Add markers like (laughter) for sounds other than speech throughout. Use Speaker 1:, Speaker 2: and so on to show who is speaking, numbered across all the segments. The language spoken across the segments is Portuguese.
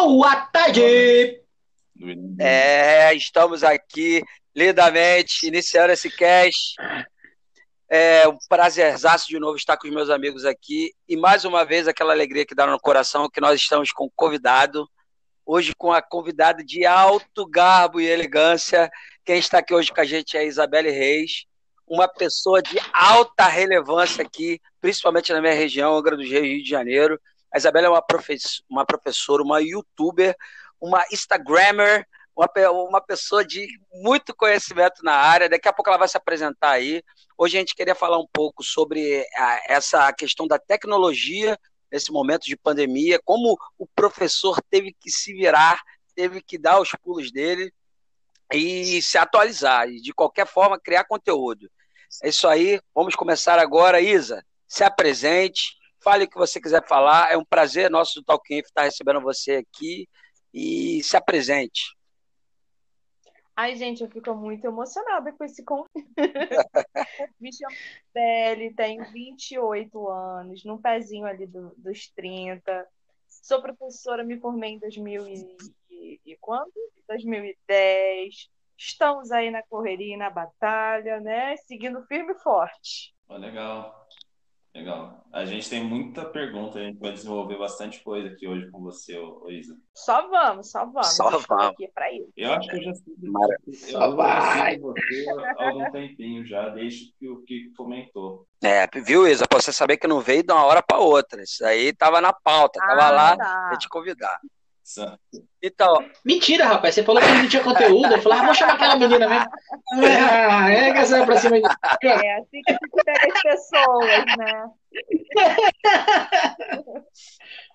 Speaker 1: Boa tarde!
Speaker 2: É, estamos aqui lindamente iniciando esse cast. É um prazerzaço de novo estar com os meus amigos aqui e mais uma vez aquela alegria que dá no coração que nós estamos com um convidado. Hoje com a convidada de alto garbo e elegância. Quem está aqui hoje com a gente é a Isabelle Reis, uma pessoa de alta relevância aqui, principalmente na minha região, Angra dos Reis, Rio de Janeiro. A Isabela é uma, professora, uma professora, uma youtuber, uma instagrammer, uma, uma pessoa de muito conhecimento na área. Daqui a pouco ela vai se apresentar aí. Hoje a gente queria falar um pouco sobre a, essa questão da tecnologia nesse momento de pandemia, como o professor teve que se virar, teve que dar os pulos dele e se atualizar, e de qualquer forma criar conteúdo. É isso aí, vamos começar agora. Isa, se apresente, fale o que você quiser falar. É um prazer nosso do Talking estar recebendo você aqui e se apresente.
Speaker 3: Ai, gente, eu fico muito emocionada com esse convite. (laughs) Me chamo Belle, tenho 28 anos, num pezinho ali do, dos 30. Sou professora, me formei em 2000 e, e quando? 2010. Estamos aí na correria e na batalha, né? Seguindo firme e forte.
Speaker 4: Oh, legal. Legal. A gente tem muita pergunta, a gente vai desenvolver bastante coisa aqui hoje com você, Isa.
Speaker 3: Só vamos, só vamos.
Speaker 2: Só vamos.
Speaker 3: Aqui para isso.
Speaker 4: Eu acho que eu já sei.
Speaker 1: Só eu vai.
Speaker 4: você há algum tempinho já, desde que o Kiko comentou.
Speaker 2: É, viu, Isa? Pra você saber que não veio de uma hora para outra. Isso aí tava na pauta, tava
Speaker 3: Ah,
Speaker 2: lá
Speaker 3: tá.
Speaker 2: pra te convidar. Então,
Speaker 1: Mentira, rapaz. Você falou que não tinha conteúdo. Eu falei, ah, vou chamar aquela menina mesmo. Ah, é que essa é pra cima de.
Speaker 3: É assim que a gente pega as pessoas, né?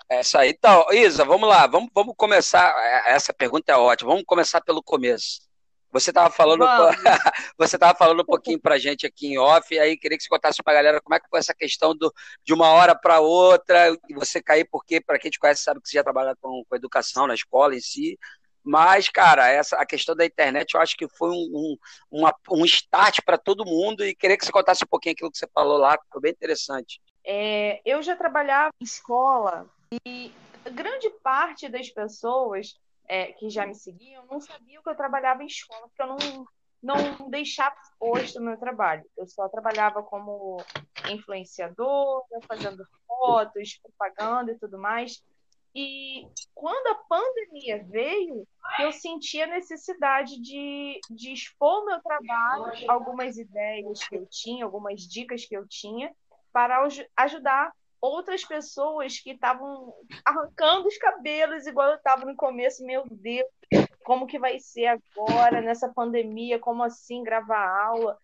Speaker 2: é isso aí. Então, Isa, vamos lá, vamos, vamos começar. é, Essa pergunta é ótima. Vamos começar pelo começo. Você estava falando, (laughs) você tava falando um pouquinho (laughs) pra gente aqui em off, e aí queria que você contasse pra galera como é que foi essa questão do, de uma hora para outra, e você cair, porque, para quem te conhece, sabe que você já trabalha com, com educação na escola em si. Mas, cara, essa, a questão da internet eu acho que foi um, um, uma- um start para todo mundo, e queria que você contasse um pouquinho aquilo que você falou lá, que foi bem interessante.
Speaker 3: É, eu já trabalhava em escola e grande parte das pessoas é, que já me seguiam não sabiam que eu trabalhava em escola, porque eu não, não deixava posto no meu trabalho. Eu só trabalhava como influenciadora, fazendo fotos, propaganda e tudo mais. E quando a pandemia veio, eu senti a necessidade de, de expor meu trabalho, algumas ideias que eu tinha, algumas dicas que eu tinha, para aj- ajudar outras pessoas que estavam arrancando os cabelos, igual eu estava no começo. Meu Deus, como que vai ser agora nessa pandemia? Como assim gravar aula?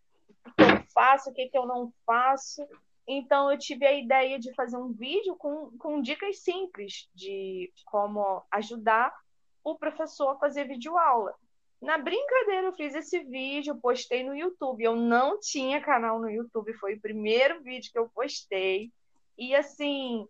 Speaker 3: O que eu faço? O que, que eu não faço? Então, eu tive a ideia de fazer um vídeo com, com dicas simples de como ajudar o professor a fazer videoaula. Na brincadeira, eu fiz esse vídeo, postei no YouTube. Eu não tinha canal no YouTube, foi o primeiro vídeo que eu postei. E assim,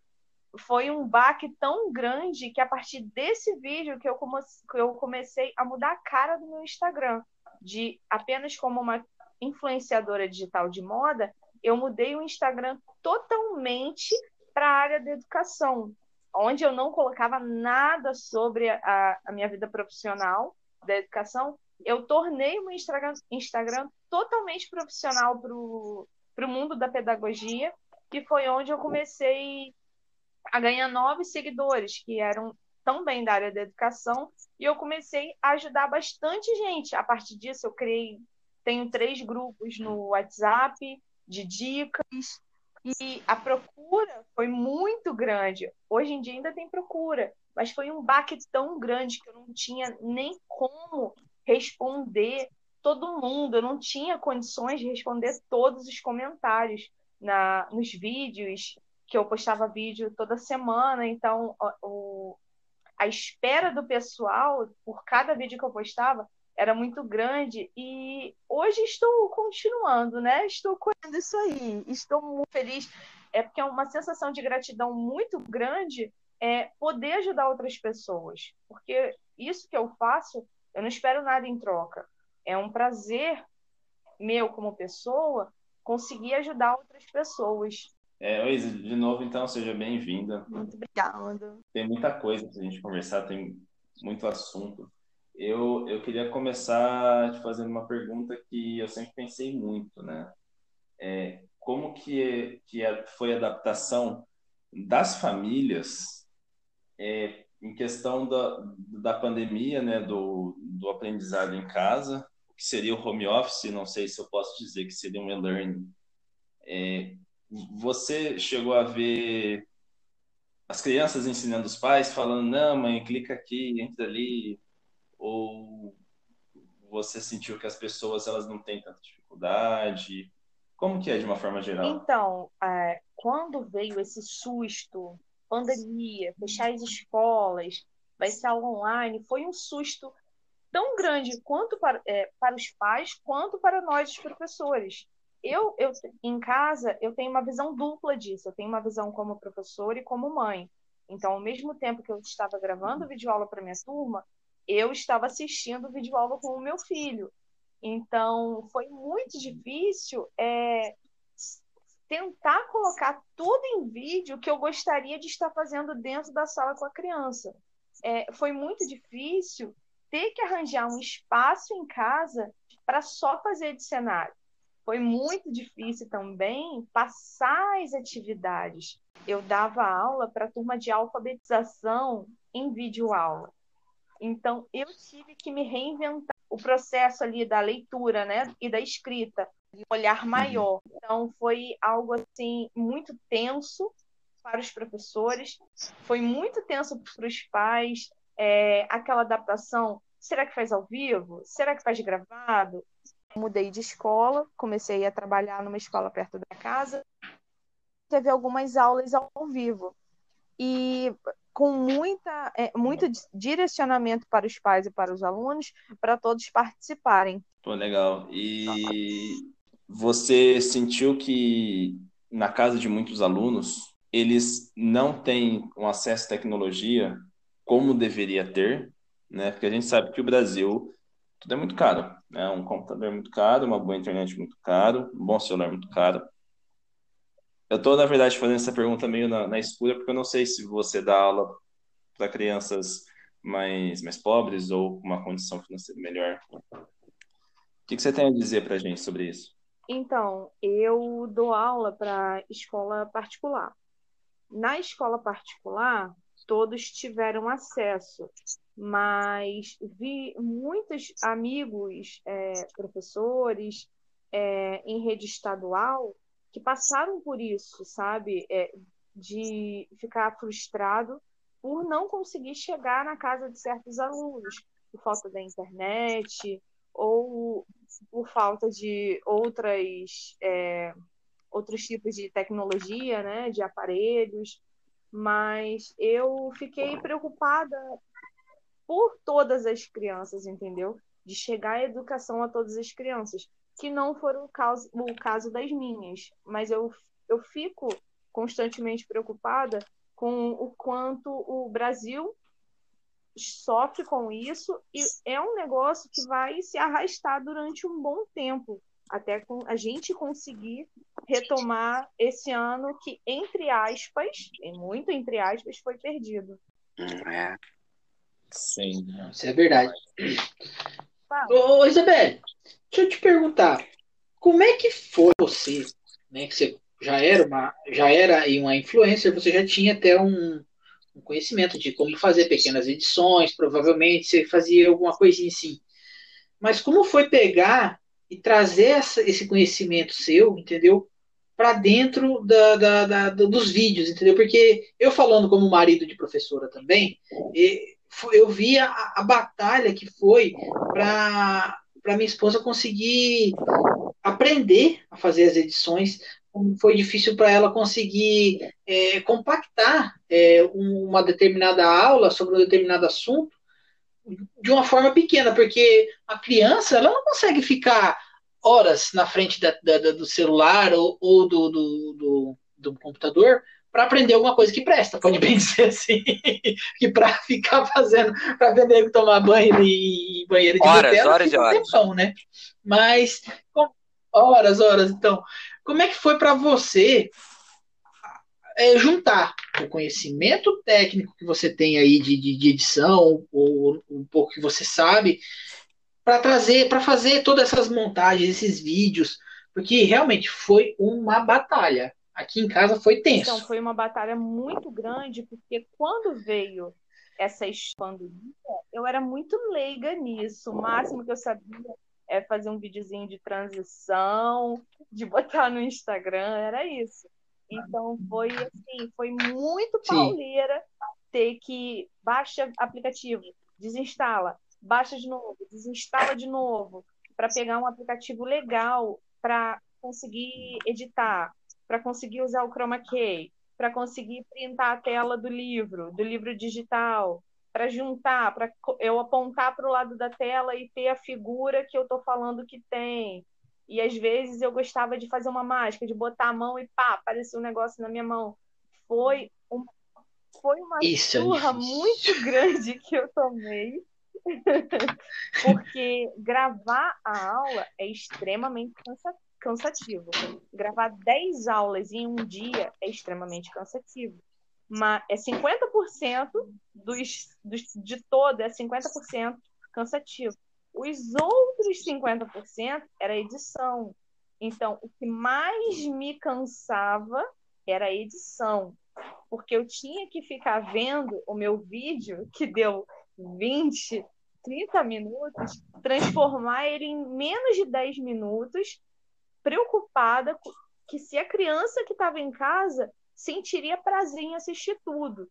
Speaker 3: foi um baque tão grande que a partir desse vídeo que eu, que eu comecei a mudar a cara do meu Instagram. De apenas como uma influenciadora digital de moda, eu mudei o Instagram totalmente para a área da educação, onde eu não colocava nada sobre a, a minha vida profissional da educação. Eu tornei o meu Instagram, Instagram totalmente profissional para o mundo da pedagogia, que foi onde eu comecei a ganhar novos seguidores, que eram também da área da educação, e eu comecei a ajudar bastante gente. A partir disso, eu criei, tenho três grupos no WhatsApp de dicas, e a procura foi muito grande. Hoje em dia ainda tem procura, mas foi um baque tão grande que eu não tinha nem como responder todo mundo, eu não tinha condições de responder todos os comentários na, nos vídeos, que eu postava vídeo toda semana, então o, a espera do pessoal por cada vídeo que eu postava era muito grande. E hoje estou continuando, né? Estou colhendo isso aí, estou muito feliz, é porque é uma sensação de gratidão muito grande é poder ajudar outras pessoas, porque isso que eu faço, eu não espero nada em troca, é um prazer meu como pessoa conseguir ajudar outras pessoas.
Speaker 4: É, oi, de novo, então, seja bem-vinda.
Speaker 3: Muito obrigada.
Speaker 4: Tem muita coisa para a gente conversar, tem muito assunto. Eu, eu queria começar te fazendo uma pergunta que eu sempre pensei muito, né? É, como que, que foi a adaptação das famílias é, em questão da, da pandemia, né, do, do aprendizado em casa, que seria o home office, não sei se eu posso dizer que seria um e-learning. É, você chegou a ver as crianças ensinando os pais, falando, não, mãe, clica aqui, entra ali, ou você sentiu que as pessoas elas não têm tanta dificuldade? Como que é de uma forma geral?
Speaker 3: Então, é, quando veio esse susto, pandemia, fechar as escolas, vai ser online, foi um susto tão grande quanto para, é, para os pais quanto para nós, os professores. Eu, eu, em casa, eu tenho uma visão dupla disso. Eu tenho uma visão como professora e como mãe. Então, ao mesmo tempo que eu estava gravando videoaula para minha turma, eu estava assistindo videoaula com o meu filho. Então, foi muito difícil é, tentar colocar tudo em vídeo que eu gostaria de estar fazendo dentro da sala com a criança. É, foi muito difícil ter que arranjar um espaço em casa para só fazer de cenário. Foi muito difícil também passar as atividades. Eu dava aula para turma de alfabetização em videoaula. Então, eu tive que me reinventar o processo ali da leitura, né, e da escrita, de um olhar uhum. maior. Então, foi algo assim muito tenso para os professores, foi muito tenso para os pais, é, aquela adaptação. Será que faz ao vivo? Será que faz gravado? Mudei de escola, comecei a trabalhar numa escola perto da casa. Teve algumas aulas ao vivo. E com muita, é, muito direcionamento para os pais e para os alunos, para todos participarem.
Speaker 4: Pô, legal. E você sentiu que na casa de muitos alunos eles não têm um acesso à tecnologia como deveria ter, né? Porque a gente sabe que o Brasil tudo é muito caro, né? Um computador é muito caro, uma boa internet é muito caro, um bom celular é muito caro. Eu estou, na verdade, fazendo essa pergunta meio na, na escura, porque eu não sei se você dá aula para crianças mais, mais pobres ou com uma condição financeira melhor. O que, que você tem a dizer para a gente sobre isso?
Speaker 3: Então, eu dou aula para escola particular. Na escola particular, todos tiveram acesso, mas vi muitos amigos, é, professores, é, em rede estadual que passaram por isso, sabe? É, de ficar frustrado por não conseguir chegar na casa de certos alunos, por falta da internet ou por falta de outras é, outros tipos de tecnologia, né, de aparelhos. Mas eu fiquei preocupada por todas as crianças, entendeu? De chegar a educação a todas as crianças que não foram o caso, o caso das minhas, mas eu, eu fico constantemente preocupada com o quanto o Brasil sofre com isso e é um negócio que vai se arrastar durante um bom tempo até a gente conseguir retomar esse ano que entre aspas, e muito entre aspas, foi perdido.
Speaker 2: É.
Speaker 4: Sim.
Speaker 1: Isso é verdade. Ô, Isabelle, deixa eu te perguntar, como é que foi você, né, que você já era uma, já era uma influencer, você já tinha até um, um conhecimento de como fazer pequenas edições, provavelmente você fazia alguma coisinha assim. Mas como foi pegar e trazer essa, esse conhecimento seu, entendeu? Para dentro da, da, da, dos vídeos, entendeu? Porque eu falando como marido de professora também, eu vi a, a batalha que foi para minha esposa conseguir aprender a fazer as edições, foi difícil para ela conseguir é, compactar é, uma determinada aula sobre um determinado assunto de uma forma pequena, porque a criança ela não consegue ficar horas na frente da, da, do celular ou, ou do, do, do, do computador para aprender alguma coisa que presta, pode bem (laughs) dizer assim, que para ficar fazendo, para aprender tomar banho e, banheiro de
Speaker 2: horas, Nutella, horas,
Speaker 1: fica um tempão, né? Mas com, horas, horas, então, como é que foi para você é, juntar o conhecimento técnico que você tem aí de, de, de edição, ou um pouco que você sabe, para trazer, para fazer todas essas montagens, esses vídeos, porque realmente foi uma batalha. Aqui em casa foi tenso.
Speaker 3: Então, foi uma batalha muito grande, porque quando veio essa pandemia, eu era muito leiga nisso. O máximo que eu sabia é fazer um videozinho de transição, de botar no Instagram, era isso. Então foi assim, foi muito pauleira ter que baixa aplicativo, desinstala, baixa de novo, desinstala de novo, para pegar um aplicativo legal para conseguir editar, para conseguir usar o chroma key, para conseguir printar a tela do livro, do livro digital, para juntar, para eu apontar para o lado da tela e ter a figura que eu estou falando que tem. E às vezes eu gostava de fazer uma mágica, de botar a mão e pá, apareceu um negócio na minha mão. Foi, um, foi uma Isso é surra é muito (laughs) grande que eu tomei. (laughs) Porque gravar a aula é extremamente cansativo. Gravar 10 aulas em um dia é extremamente cansativo uma, é 50% dos, dos, de todo, é 50% cansativo. Os outros 50% era edição. Então, o que mais me cansava era a edição, porque eu tinha que ficar vendo o meu vídeo, que deu 20, 30 minutos, transformar ele em menos de 10 minutos, preocupada que se a criança que estava em casa sentiria prazer em assistir tudo.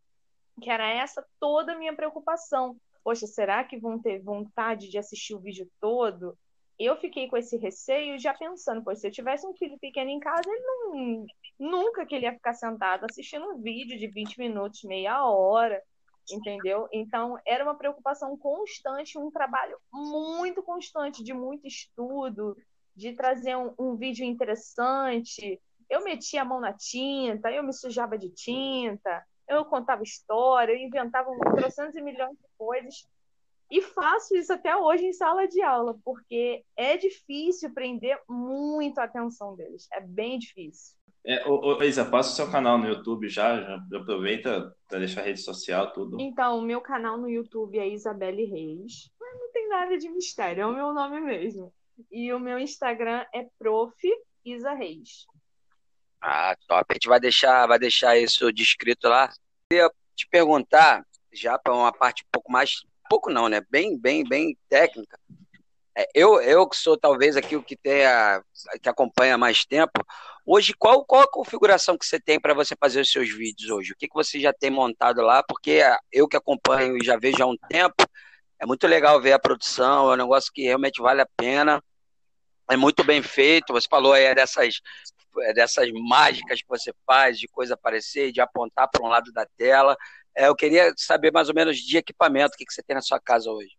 Speaker 3: Que era essa toda a minha preocupação. Poxa, será que vão ter vontade de assistir o vídeo todo? Eu fiquei com esse receio já pensando, pois se eu tivesse um filho pequeno em casa, ele não, nunca que ele ia ficar sentado assistindo um vídeo de 20 minutos, meia hora, entendeu? Então, era uma preocupação constante, um trabalho muito constante de muito estudo, de trazer um, um vídeo interessante, eu metia a mão na tinta, eu me sujava de tinta, eu contava história, eu inventava trocentos e milhões de coisas. E faço isso até hoje em sala de aula, porque é difícil prender muito a atenção deles. É bem difícil.
Speaker 4: É, ô, ô, Isa, passa o seu canal no YouTube já, já aproveita para deixar a rede social, tudo.
Speaker 3: Então, o meu canal no YouTube é Isabelle Reis. Mas não tem nada de mistério, é o meu nome mesmo. E o meu Instagram é prof. Isa Reis.
Speaker 2: Ah, top. A gente vai deixar, vai deixar isso descrito lá. Queria te perguntar, já para uma parte um pouco mais, pouco não, né? Bem, bem, bem técnica. É, eu, eu que sou talvez aqui o que tenha, que acompanha mais tempo. Hoje, qual, qual a configuração que você tem para você fazer os seus vídeos hoje? O que, que você já tem montado lá? Porque eu que acompanho e já vejo há um tempo, é muito legal ver a produção, é um negócio que realmente vale a pena é muito bem feito. Você falou aí dessas dessas mágicas que você faz, de coisa aparecer, de apontar para um lado da tela. É, eu queria saber mais ou menos de equipamento, o que, que você tem na sua casa hoje.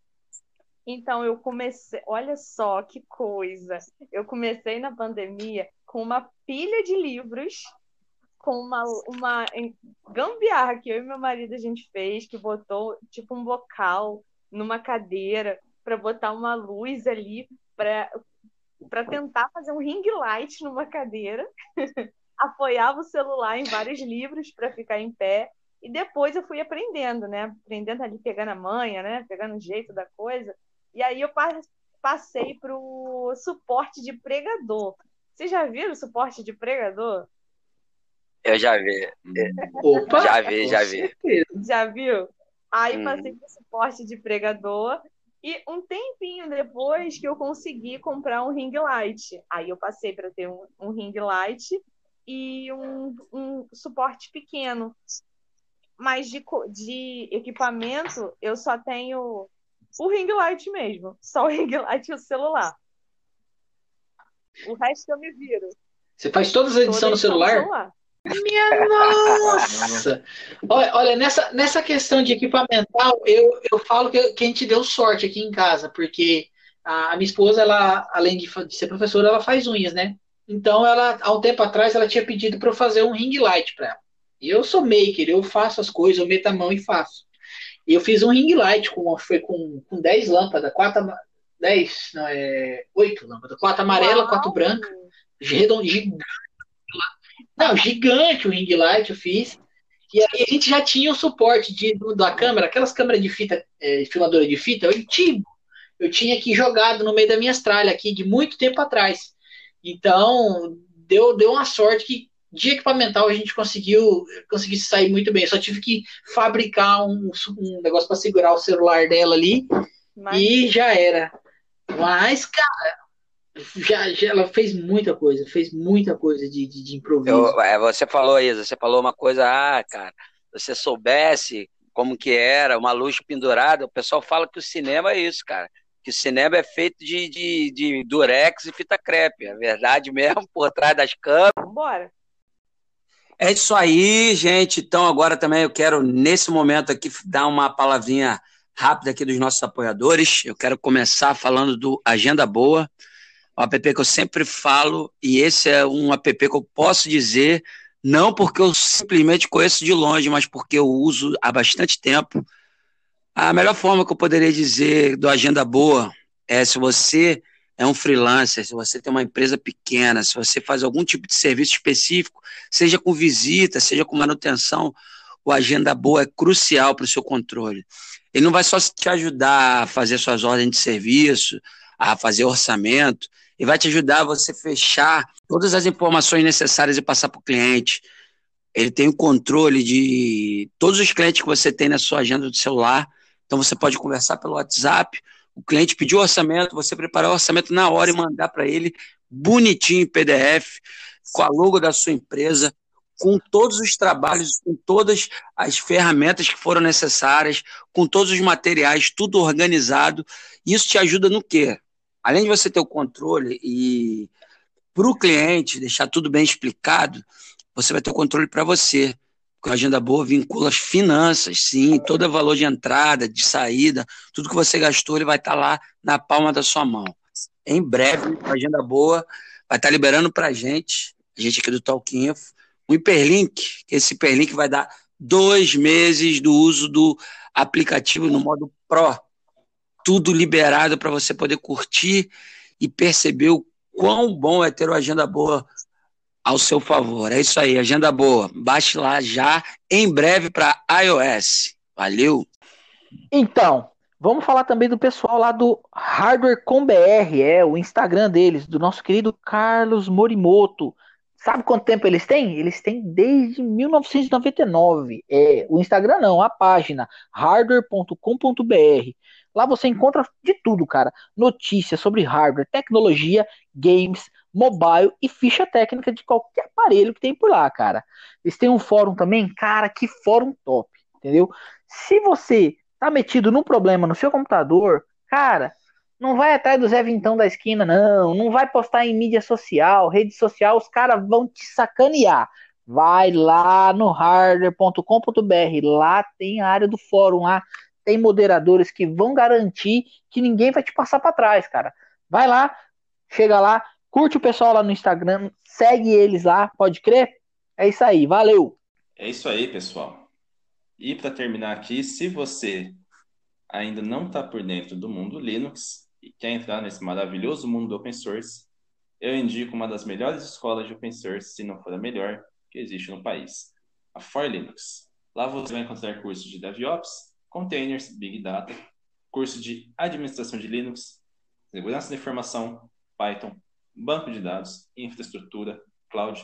Speaker 3: Então, eu comecei, olha só que coisa. Eu comecei na pandemia com uma pilha de livros, com uma, uma gambiarra que eu e meu marido a gente fez, que botou tipo um bocal numa cadeira para botar uma luz ali para para tentar fazer um ring light numa cadeira, (laughs) apoiava o celular em vários livros para ficar em pé, e depois eu fui aprendendo, né? Aprendendo ali, pegando a manha, né? Pegando o jeito da coisa. E aí eu passei para o suporte de pregador. Vocês já viram o suporte de pregador?
Speaker 2: Eu já vi. Opa! Já vi, já vi.
Speaker 3: Já viu? Aí hum. passei para o suporte de pregador e um tempinho depois que eu consegui comprar um ring light. Aí eu passei para ter um, um, ring light e um, um suporte pequeno. Mas de, de equipamento, eu só tenho o ring light mesmo. Só o ring light e o celular. O resto eu me viro.
Speaker 1: Você faz todas as edições no celular? Celular. Minha nossa! Olha, olha, nessa, nessa questão de equipamental, eu, eu falo que, que a gente deu sorte aqui em casa, porque a, a minha esposa, ela, além de, de, ser professora, ela faz unhas, né? Então, ela, há um tempo atrás, ela tinha pedido para eu fazer um ring light para ela. E eu sou maker, eu faço as coisas, eu meto a mão e faço. E eu fiz um ring light, com, foi com, com 10 lâmpadas, 4, 10, não, é, 8 lâmpadas, 4 amarela, 4 branca, redondinho, Não, gigante o ring light eu fiz. E aí a gente já tinha o suporte de, da câmera, aquelas câmeras de fita, é, filmadora de fita, eu tinha, eu tinha aqui jogado no meio da minha tralha aqui de muito tempo atrás. Então, deu, deu uma sorte que de equipamental a gente conseguiu, conseguiu sair muito bem. Eu só tive que fabricar um, um negócio para segurar o celular dela ali Mas... e já era. Mas, cara, já, já, ela fez muita coisa, fez muita coisa de, de, de improviso.
Speaker 2: Eu, é, você falou, Isa, você falou uma coisa, ah, cara, se você soubesse como que era, uma luz pendurada, o pessoal fala que o cinema é isso, cara. Que o cinema é feito de, de, de durex e fita crepe. É verdade (laughs) mesmo, por trás das câmeras.
Speaker 3: Bora.
Speaker 2: É isso aí, gente. Então, agora também eu quero, nesse momento aqui, dar uma palavrinha rápida aqui dos nossos apoiadores. Eu quero começar falando do Agenda Boa um app que eu sempre falo, e esse é um app que eu posso dizer, não porque eu simplesmente conheço de longe, mas porque eu uso há bastante tempo. A melhor forma que eu poderia dizer do Agenda Boa é se você é um freelancer, se você tem uma empresa pequena, se você faz algum tipo de serviço específico, seja com visita, seja com manutenção, o Agenda Boa é crucial para o seu controle. Ele não vai só te ajudar a fazer suas ordens de serviço, a fazer orçamento, e vai te ajudar a você fechar todas as informações necessárias e passar para o cliente. Ele tem o controle de todos os clientes que você tem na sua agenda do celular. Então você pode conversar pelo WhatsApp. O cliente pediu orçamento, você preparar o orçamento na hora e mandar para ele bonitinho em PDF, com a logo da sua empresa, com todos os trabalhos, com todas as ferramentas que foram necessárias, com todos os materiais, tudo organizado. Isso te ajuda no quê? Além de você ter o controle e para o cliente deixar tudo bem explicado, você vai ter o controle para você. Porque a agenda boa vincula as finanças, sim, todo o valor de entrada, de saída, tudo que você gastou, ele vai estar tá lá na palma da sua mão. Em breve, a agenda boa vai estar tá liberando para a gente, a gente aqui do Talk um hiperlink, que esse hiperlink vai dar dois meses do uso do aplicativo no modo Pro tudo liberado para você poder curtir e perceber o quão bom é ter uma agenda boa ao seu favor. É isso aí, agenda boa. Baixe lá já, em breve para iOS. Valeu!
Speaker 1: Então, vamos falar também do pessoal lá do Hardware com BR, é o Instagram deles, do nosso querido Carlos Morimoto. Sabe quanto tempo eles têm? Eles têm desde 1999. É, o Instagram não, a página hardware.com.br. Lá você encontra de tudo, cara. Notícias sobre hardware, tecnologia, games, mobile e ficha técnica de qualquer aparelho que tem por lá, cara. Eles têm um fórum também, cara, que fórum top, entendeu? Se você tá metido num problema no seu computador, cara, não vai atrás do Zé Vintão da esquina, não. Não vai postar em mídia social, rede social, os caras vão te sacanear. Vai lá no hardware.com.br, lá tem a área do fórum lá tem moderadores que vão garantir que ninguém vai te passar para trás, cara. Vai lá, chega lá, curte o pessoal lá no Instagram, segue eles lá, pode crer? É isso aí, valeu.
Speaker 4: É isso aí, pessoal. E para terminar aqui, se você ainda não está por dentro do mundo Linux e quer entrar nesse maravilhoso mundo do open source, eu indico uma das melhores escolas de open source, se não for a melhor, que existe no país, a For Linux. Lá você vai encontrar cursos de DevOps, containers, Big Data, curso de administração de Linux, segurança da informação, Python, banco de dados, infraestrutura, cloud,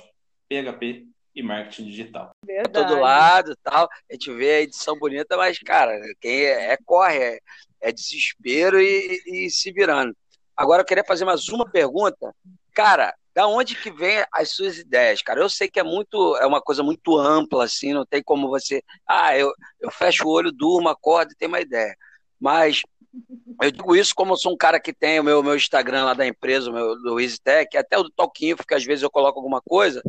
Speaker 4: PHP e marketing digital.
Speaker 2: Verdade. Todo lado, tal. A gente vê a edição bonita, mas cara, quem é, é corre, é, é desespero e, e, se virando. Agora eu queria fazer mais uma pergunta. Cara, da onde que vem as suas ideias, cara? Eu sei que é muito, é uma coisa muito ampla, assim, não tem como você, ah, eu, eu fecho o olho, durmo, acordo e tenho uma ideia. Mas eu digo isso como eu sou um cara que tem o meu, meu Instagram lá da empresa, o meu, do EasyTech, até o do Talkinho, porque às vezes eu coloco alguma coisa.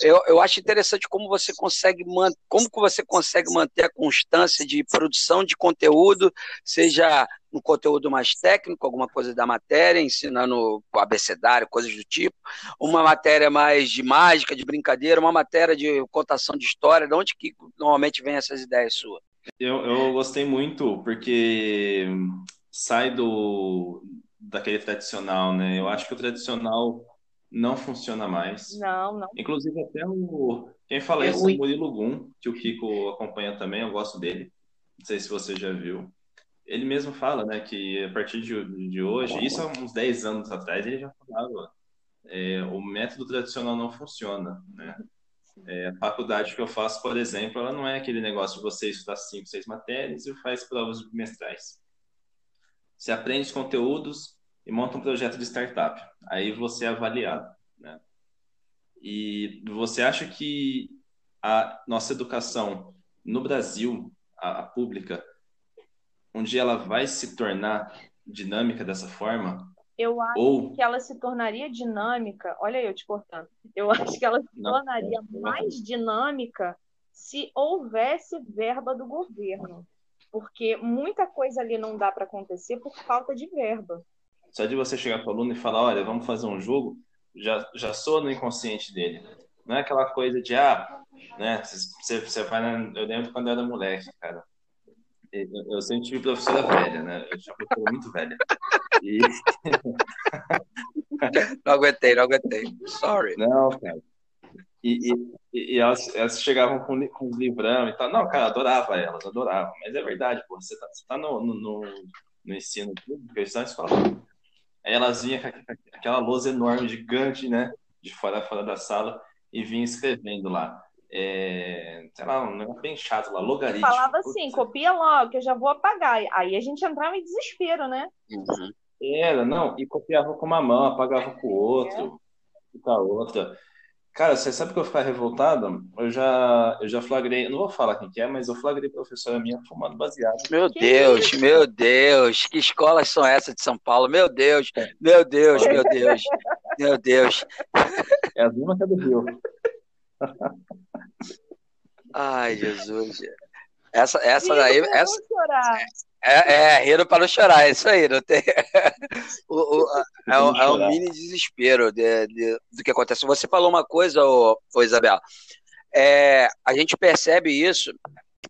Speaker 2: Eu, eu acho interessante como você consegue como que você consegue manter a constância de produção de conteúdo, seja um conteúdo mais técnico, alguma coisa da matéria, ensinando abecedário, coisas do tipo, uma matéria mais de mágica, de brincadeira, uma matéria de contação de história, de onde que normalmente vem essas ideias suas?
Speaker 4: Eu, eu gostei muito, porque sai do daquele tradicional, né? Eu acho que o tradicional não funciona mais.
Speaker 3: Não, não.
Speaker 4: Inclusive, até o. Quem fala é isso é o Murilo Gum, que o Kiko acompanha também, eu gosto dele. Não sei se você já viu. Ele mesmo fala, né, que a partir de, de hoje, isso há uns 10 anos atrás, ele já falava, é, o método tradicional não funciona, né? É, a faculdade que eu faço, por exemplo, ela não é aquele negócio de você estudar cinco, seis matérias e faz provas bimestrais. Você aprende os conteúdos e monta um projeto de startup. Aí você é avaliado, né? E você acha que a nossa educação no Brasil, a, a pública, um dia ela vai se tornar dinâmica dessa forma?
Speaker 3: Eu acho Ou... que ela se tornaria dinâmica. Olha eu te cortando. Eu acho que ela se não, tornaria não, não. mais dinâmica se houvesse verba do governo. Porque muita coisa ali não dá para acontecer por falta de verba.
Speaker 4: Só de você chegar para o aluno e falar: olha, vamos fazer um jogo, já, já soa no inconsciente dele. Não é aquela coisa de, ah, né, você, você vai. Na... Eu lembro quando eu era moleque, cara. Eu, eu sempre tive professora velha, né? Eu já fui muito velha. E... (laughs)
Speaker 2: não aguentei, não aguentei. Sorry.
Speaker 4: Não, cara. E, e, e elas, elas, chegavam com, com os livrão e tal. Não, cara, adorava elas, adorava. Mas é verdade, pô, você tá, você tá no, no, no ensino público, eles estão escola. Aí elas vinham com aquela lousa enorme, gigante, né? De fora, fora da sala e vinham escrevendo lá é, sei lá, um negócio bem chato lá, logaritmo.
Speaker 3: Falava assim, copia logo, que eu já vou apagar. Aí a gente entrava em desespero, né?
Speaker 4: Uhum. Era, não, e copiava com uma mão, apagava com o outro, é. com a outra. Cara, você sabe que eu ficar revoltado? Eu já, eu já flagrei, não vou falar quem que é, mas eu flagrei professora minha fumando baseado.
Speaker 2: Meu que Deus, isso? meu Deus, que escolas são essas de São Paulo? Meu Deus, meu Deus, meu Deus, meu Deus.
Speaker 4: É as mesmas que a do Rio.
Speaker 2: Ai, Jesus. Essa, essa daí. Essa, é, é, rindo para não chorar, é isso aí. Não tem... (laughs) o, o, é, um, é um mini desespero de, de, do que acontece. Você falou uma coisa, ô, ô Isabel. É, a gente percebe isso,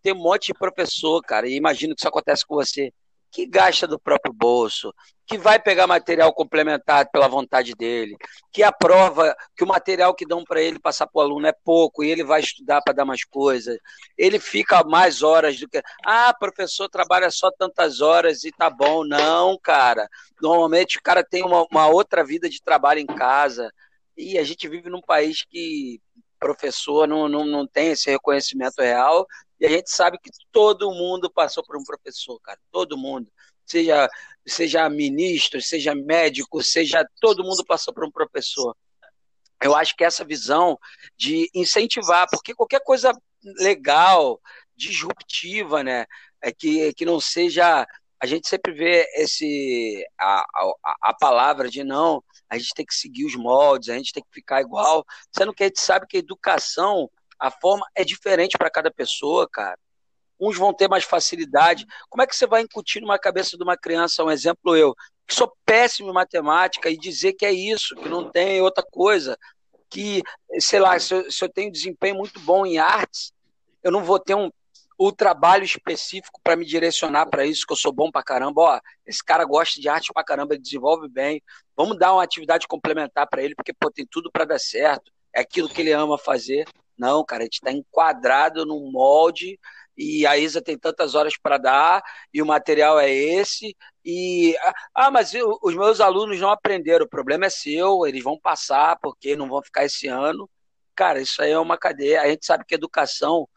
Speaker 2: tem um monte de professor, cara, e imagino que isso acontece com você que gasta do próprio bolso, que vai pegar material complementar pela vontade dele, que aprova que o material que dão para ele passar para o aluno é pouco e ele vai estudar para dar mais coisas. Ele fica mais horas do que. Ah, professor trabalha só tantas horas e tá bom. Não, cara. Normalmente o cara tem uma, uma outra vida de trabalho em casa. E a gente vive num país que professor não, não, não tem esse reconhecimento real e a gente sabe que todo mundo passou por um professor, cara, todo mundo. Seja, seja ministro, seja médico, seja todo mundo passou por um professor. Eu acho que essa visão de incentivar, porque qualquer coisa legal, disruptiva, né, é que, que não seja a gente sempre vê esse a, a, a, palavra de não, a gente tem que seguir os moldes, a gente tem que ficar igual, sendo que a gente sabe que a educação a forma é diferente para cada pessoa, cara. Uns vão ter mais facilidade. Como é que você vai incutir numa cabeça de uma criança, um exemplo eu, que sou péssimo em matemática, e dizer que é isso, que não tem outra coisa, que, sei lá, se eu, se eu tenho desempenho muito bom em artes, eu não vou ter um, o trabalho específico para me direcionar para isso, que eu sou bom para caramba. Ó, esse cara gosta de arte para caramba, ele desenvolve bem. Vamos dar uma atividade complementar para ele, porque pô, tem tudo para dar certo. É aquilo que ele ama fazer. Não, cara, a gente está enquadrado num molde e a Isa tem tantas horas para dar e o material é esse. E ah, mas eu, os meus alunos não aprenderam. O problema é seu, eles vão passar porque não vão ficar esse ano. Cara, isso aí é uma cadeia. A gente sabe que educação,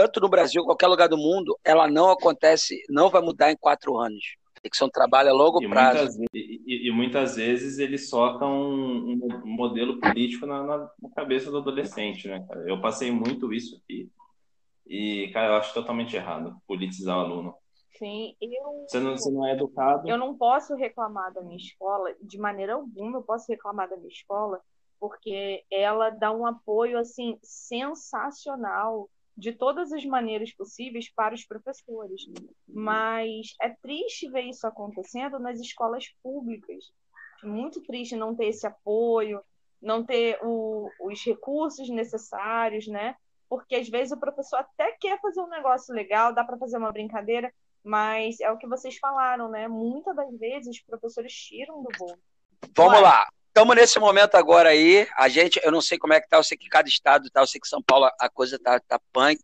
Speaker 2: tanto no Brasil, qualquer lugar do mundo, ela não acontece, não vai mudar em quatro anos. Tem que ser um trabalho a longo
Speaker 4: e
Speaker 2: prazo.
Speaker 4: Muitas, e, e, muitas vezes eles socam um, um modelo político na, na, cabeça do adolescente, né, cara? Eu passei muito isso aqui. E, cara, eu acho totalmente errado politizar o aluno.
Speaker 3: Sim, eu.
Speaker 4: Você não, você não é educado.
Speaker 3: Eu não posso reclamar da minha escola, de maneira alguma eu posso reclamar da minha escola, porque ela dá um apoio, assim, sensacional de todas as maneiras possíveis para os professores. Mas é triste ver isso acontecendo nas escolas públicas. Muito triste não ter esse apoio, não ter o, os recursos necessários, né? Porque às vezes o professor até quer fazer um negócio legal, dá para fazer uma brincadeira, mas é o que vocês falaram, né? Muitas das vezes os professores tiram do bolso.
Speaker 2: Vamos lá. Estamos nesse momento agora aí. A gente, eu não sei como é que tá, eu sei que cada estado tá, eu sei que São Paulo a coisa tá, tá punk.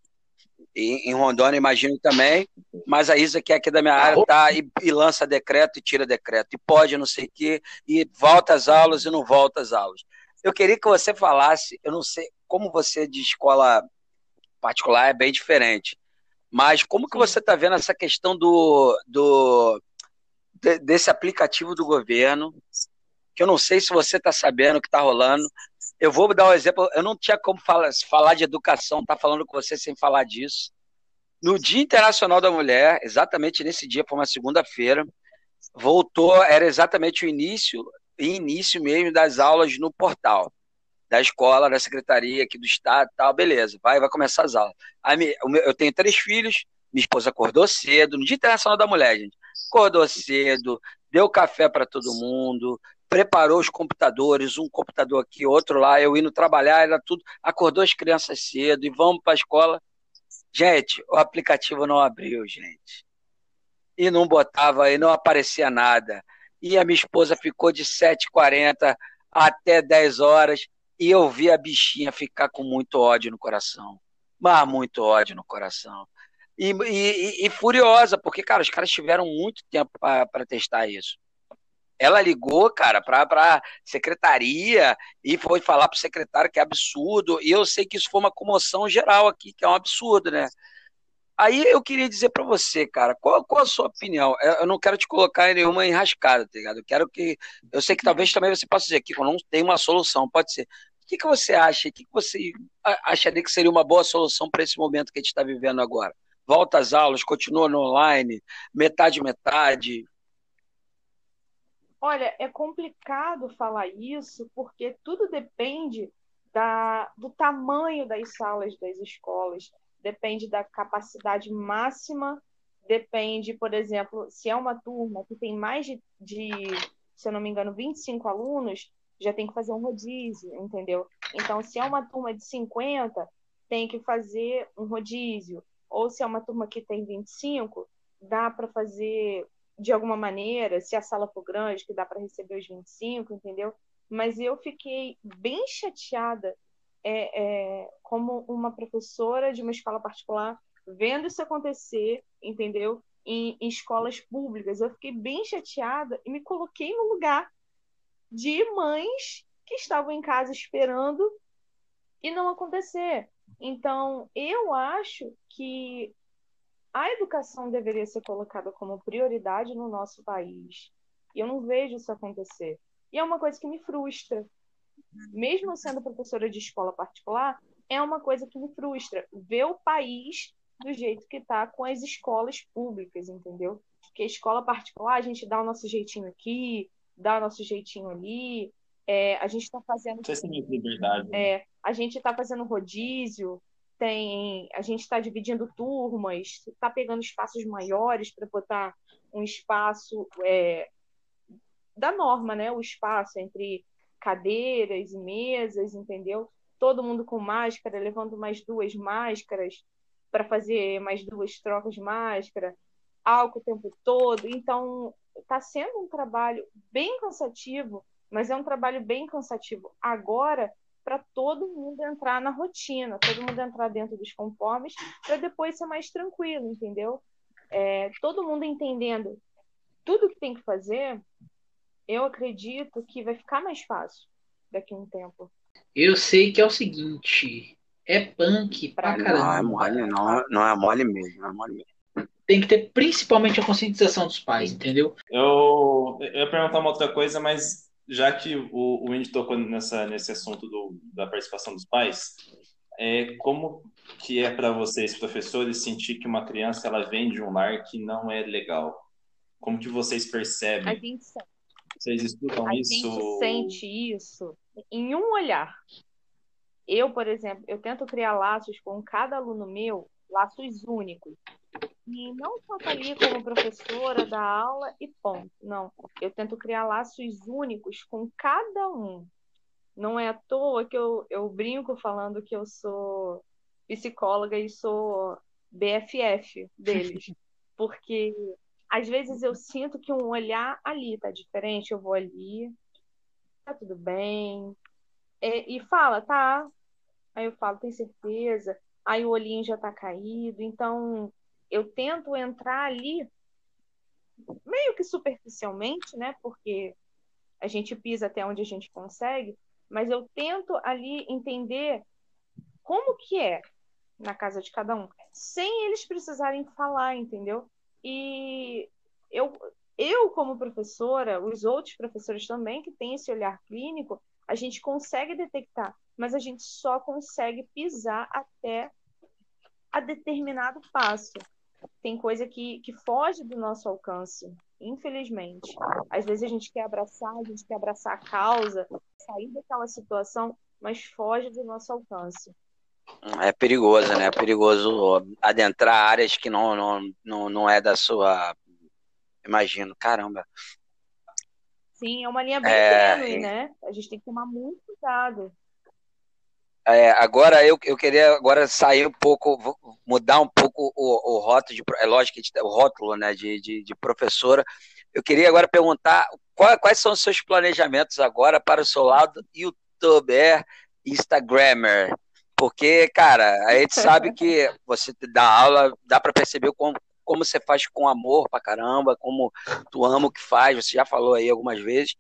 Speaker 2: E, em Rondônia, imagino também. Mas a Isa, que é aqui da minha área, tá e, e lança decreto e tira decreto. E pode, não sei o quê, e volta às aulas e não volta às aulas. Eu queria que você falasse, eu não sei, como você de escola particular é bem diferente. Mas como que você está vendo essa questão do, do desse aplicativo do governo que eu não sei se você está sabendo o que está rolando. Eu vou dar um exemplo, eu não tinha como falar, falar de educação, tá falando com você sem falar disso. No Dia Internacional da Mulher, exatamente nesse dia, foi uma segunda-feira, voltou, era exatamente o início, início mesmo das aulas no portal da escola, da secretaria aqui do estado, tal, beleza, vai, vai começar as aulas. Eu tenho três filhos, minha esposa acordou cedo, no Dia Internacional da Mulher, gente, acordou cedo, deu café para todo mundo, preparou os computadores, um computador aqui, outro lá, eu indo trabalhar, era tudo, acordou as crianças cedo e vamos para a escola. Gente, o aplicativo não abriu, gente. E não botava, e não aparecia nada. E a minha esposa ficou de 7h40 até 10 horas e eu vi a bichinha ficar com muito ódio no coração. Mas muito ódio no coração. E, e, e furiosa, porque, cara, os caras tiveram muito tempo para testar isso. Ela ligou, cara, para a secretaria e foi falar para o secretário que é absurdo. E eu sei que isso foi uma comoção geral aqui, que é um absurdo, né? Aí eu queria dizer para você, cara, qual, qual, a sua opinião? Eu não quero te colocar em nenhuma enrascada, tá ligado? Eu quero que. Eu sei que talvez também você possa dizer que não tem uma solução, pode ser. O que, que você acha? O que, que você acharia que seria uma boa solução para esse momento que a gente está vivendo agora? Volta às aulas, continua no online, metade, metade.
Speaker 3: Olha, é complicado falar isso porque tudo depende da, do tamanho das salas das escolas, depende da capacidade máxima, depende, por exemplo, se é uma turma que tem mais de, de se eu não me engano, 25 alunos, já tem que fazer um rodízio, entendeu? Então, se é uma turma de 50, tem que fazer um rodízio. Ou se é uma turma que tem 25, dá para fazer de alguma maneira, se a sala for grande, que dá para receber os 25, entendeu? Mas eu fiquei bem chateada é, é, como uma professora de uma escola particular, vendo isso acontecer, entendeu? Em, em, escolas públicas. Eu fiquei bem chateada e me coloquei no lugar de mães que estavam em casa esperando e não acontecer. Então, eu acho que a educação deveria ser colocada como prioridade no nosso país. E eu não vejo isso acontecer. E é uma coisa que me frustra. Mesmo sendo professora de escola particular, é uma coisa que me frustra ver o país do jeito que está com as escolas públicas, entendeu? Porque a escola particular, a gente dá o nosso jeitinho aqui, dá o nosso jeitinho ali, é, a gente está fazendo.
Speaker 4: Você tem liberdade.
Speaker 3: Né? É, a gente está fazendo rodízio, tem a gente está dividindo turmas, está pegando espaços maiores para botar um espaço é, da norma, né? O espaço entre cadeiras e mesas, entendeu? Todo mundo com máscara, levando mais duas máscaras para fazer mais duas trocas de máscara, álcool o tempo todo. Então, está sendo um trabalho bem cansativo, mas é um trabalho bem cansativo agora para todo mundo entrar na rotina, todo mundo entrar dentro dos conformes, para depois ser mais tranquilo, entendeu? É, todo mundo entendendo tudo que tem que fazer, eu acredito que vai ficar mais fácil daqui a um tempo.
Speaker 1: Eu sei que é o seguinte, é punk pra, caramba.
Speaker 2: Não é mole, não, não é mole mesmo, não é mole mesmo.
Speaker 1: Tem que ter principalmente a conscientização dos pais, entendeu?
Speaker 4: Eu, eu ia perguntar uma outra coisa, mas já que o, o Indy tocou nessa, nesse assunto do, da participação dos pais, é, como que é para vocês, professores, sentir que uma criança ela vem de um lar que não é legal? Como que vocês percebem?
Speaker 3: A gente sente.
Speaker 4: Vocês estudam
Speaker 3: a
Speaker 4: isso?
Speaker 3: A gente sente isso em um olhar. Eu, por exemplo, eu tento criar laços com cada aluno meu, laços únicos. E não só tá ali como professora da aula e ponto. Não. Eu tento criar laços únicos com cada um. Não é à toa que eu, eu brinco falando que eu sou psicóloga e sou BFF deles. (laughs) Porque às vezes eu sinto que um olhar ali tá diferente, eu vou ali, tá tudo bem? E, e fala, tá. Aí eu falo, tem certeza? Aí o olhinho já tá caído. Então, eu tento entrar ali meio que superficialmente, né? Porque a gente pisa até onde a gente consegue, mas eu tento ali entender como que é na casa de cada um, sem eles precisarem falar, entendeu? E eu, eu como professora, os outros professores também que têm esse olhar clínico, a gente consegue detectar, mas a gente só consegue pisar até a determinado passo. Tem coisa que, que foge do nosso alcance, infelizmente. Às vezes a gente quer abraçar, a gente quer abraçar a causa, sair daquela situação, mas foge do nosso alcance.
Speaker 2: É perigoso, né? É perigoso adentrar áreas que não, não, não, não é da sua. Imagino, caramba.
Speaker 3: Sim, é uma linha bem é... tênue, né? A gente tem que tomar muito cuidado.
Speaker 2: É, agora eu, eu queria agora sair um pouco, mudar um pouco o, o rótulo de é lógico que o rótulo né, de, de, de professora. Eu queria agora perguntar qual, quais são os seus planejamentos agora para o seu lado youtuber, instagrammer. Porque, cara, a gente sabe que você dá aula, dá para perceber como, como você faz com amor pra caramba, como tu ama o que faz, você já falou aí algumas vezes,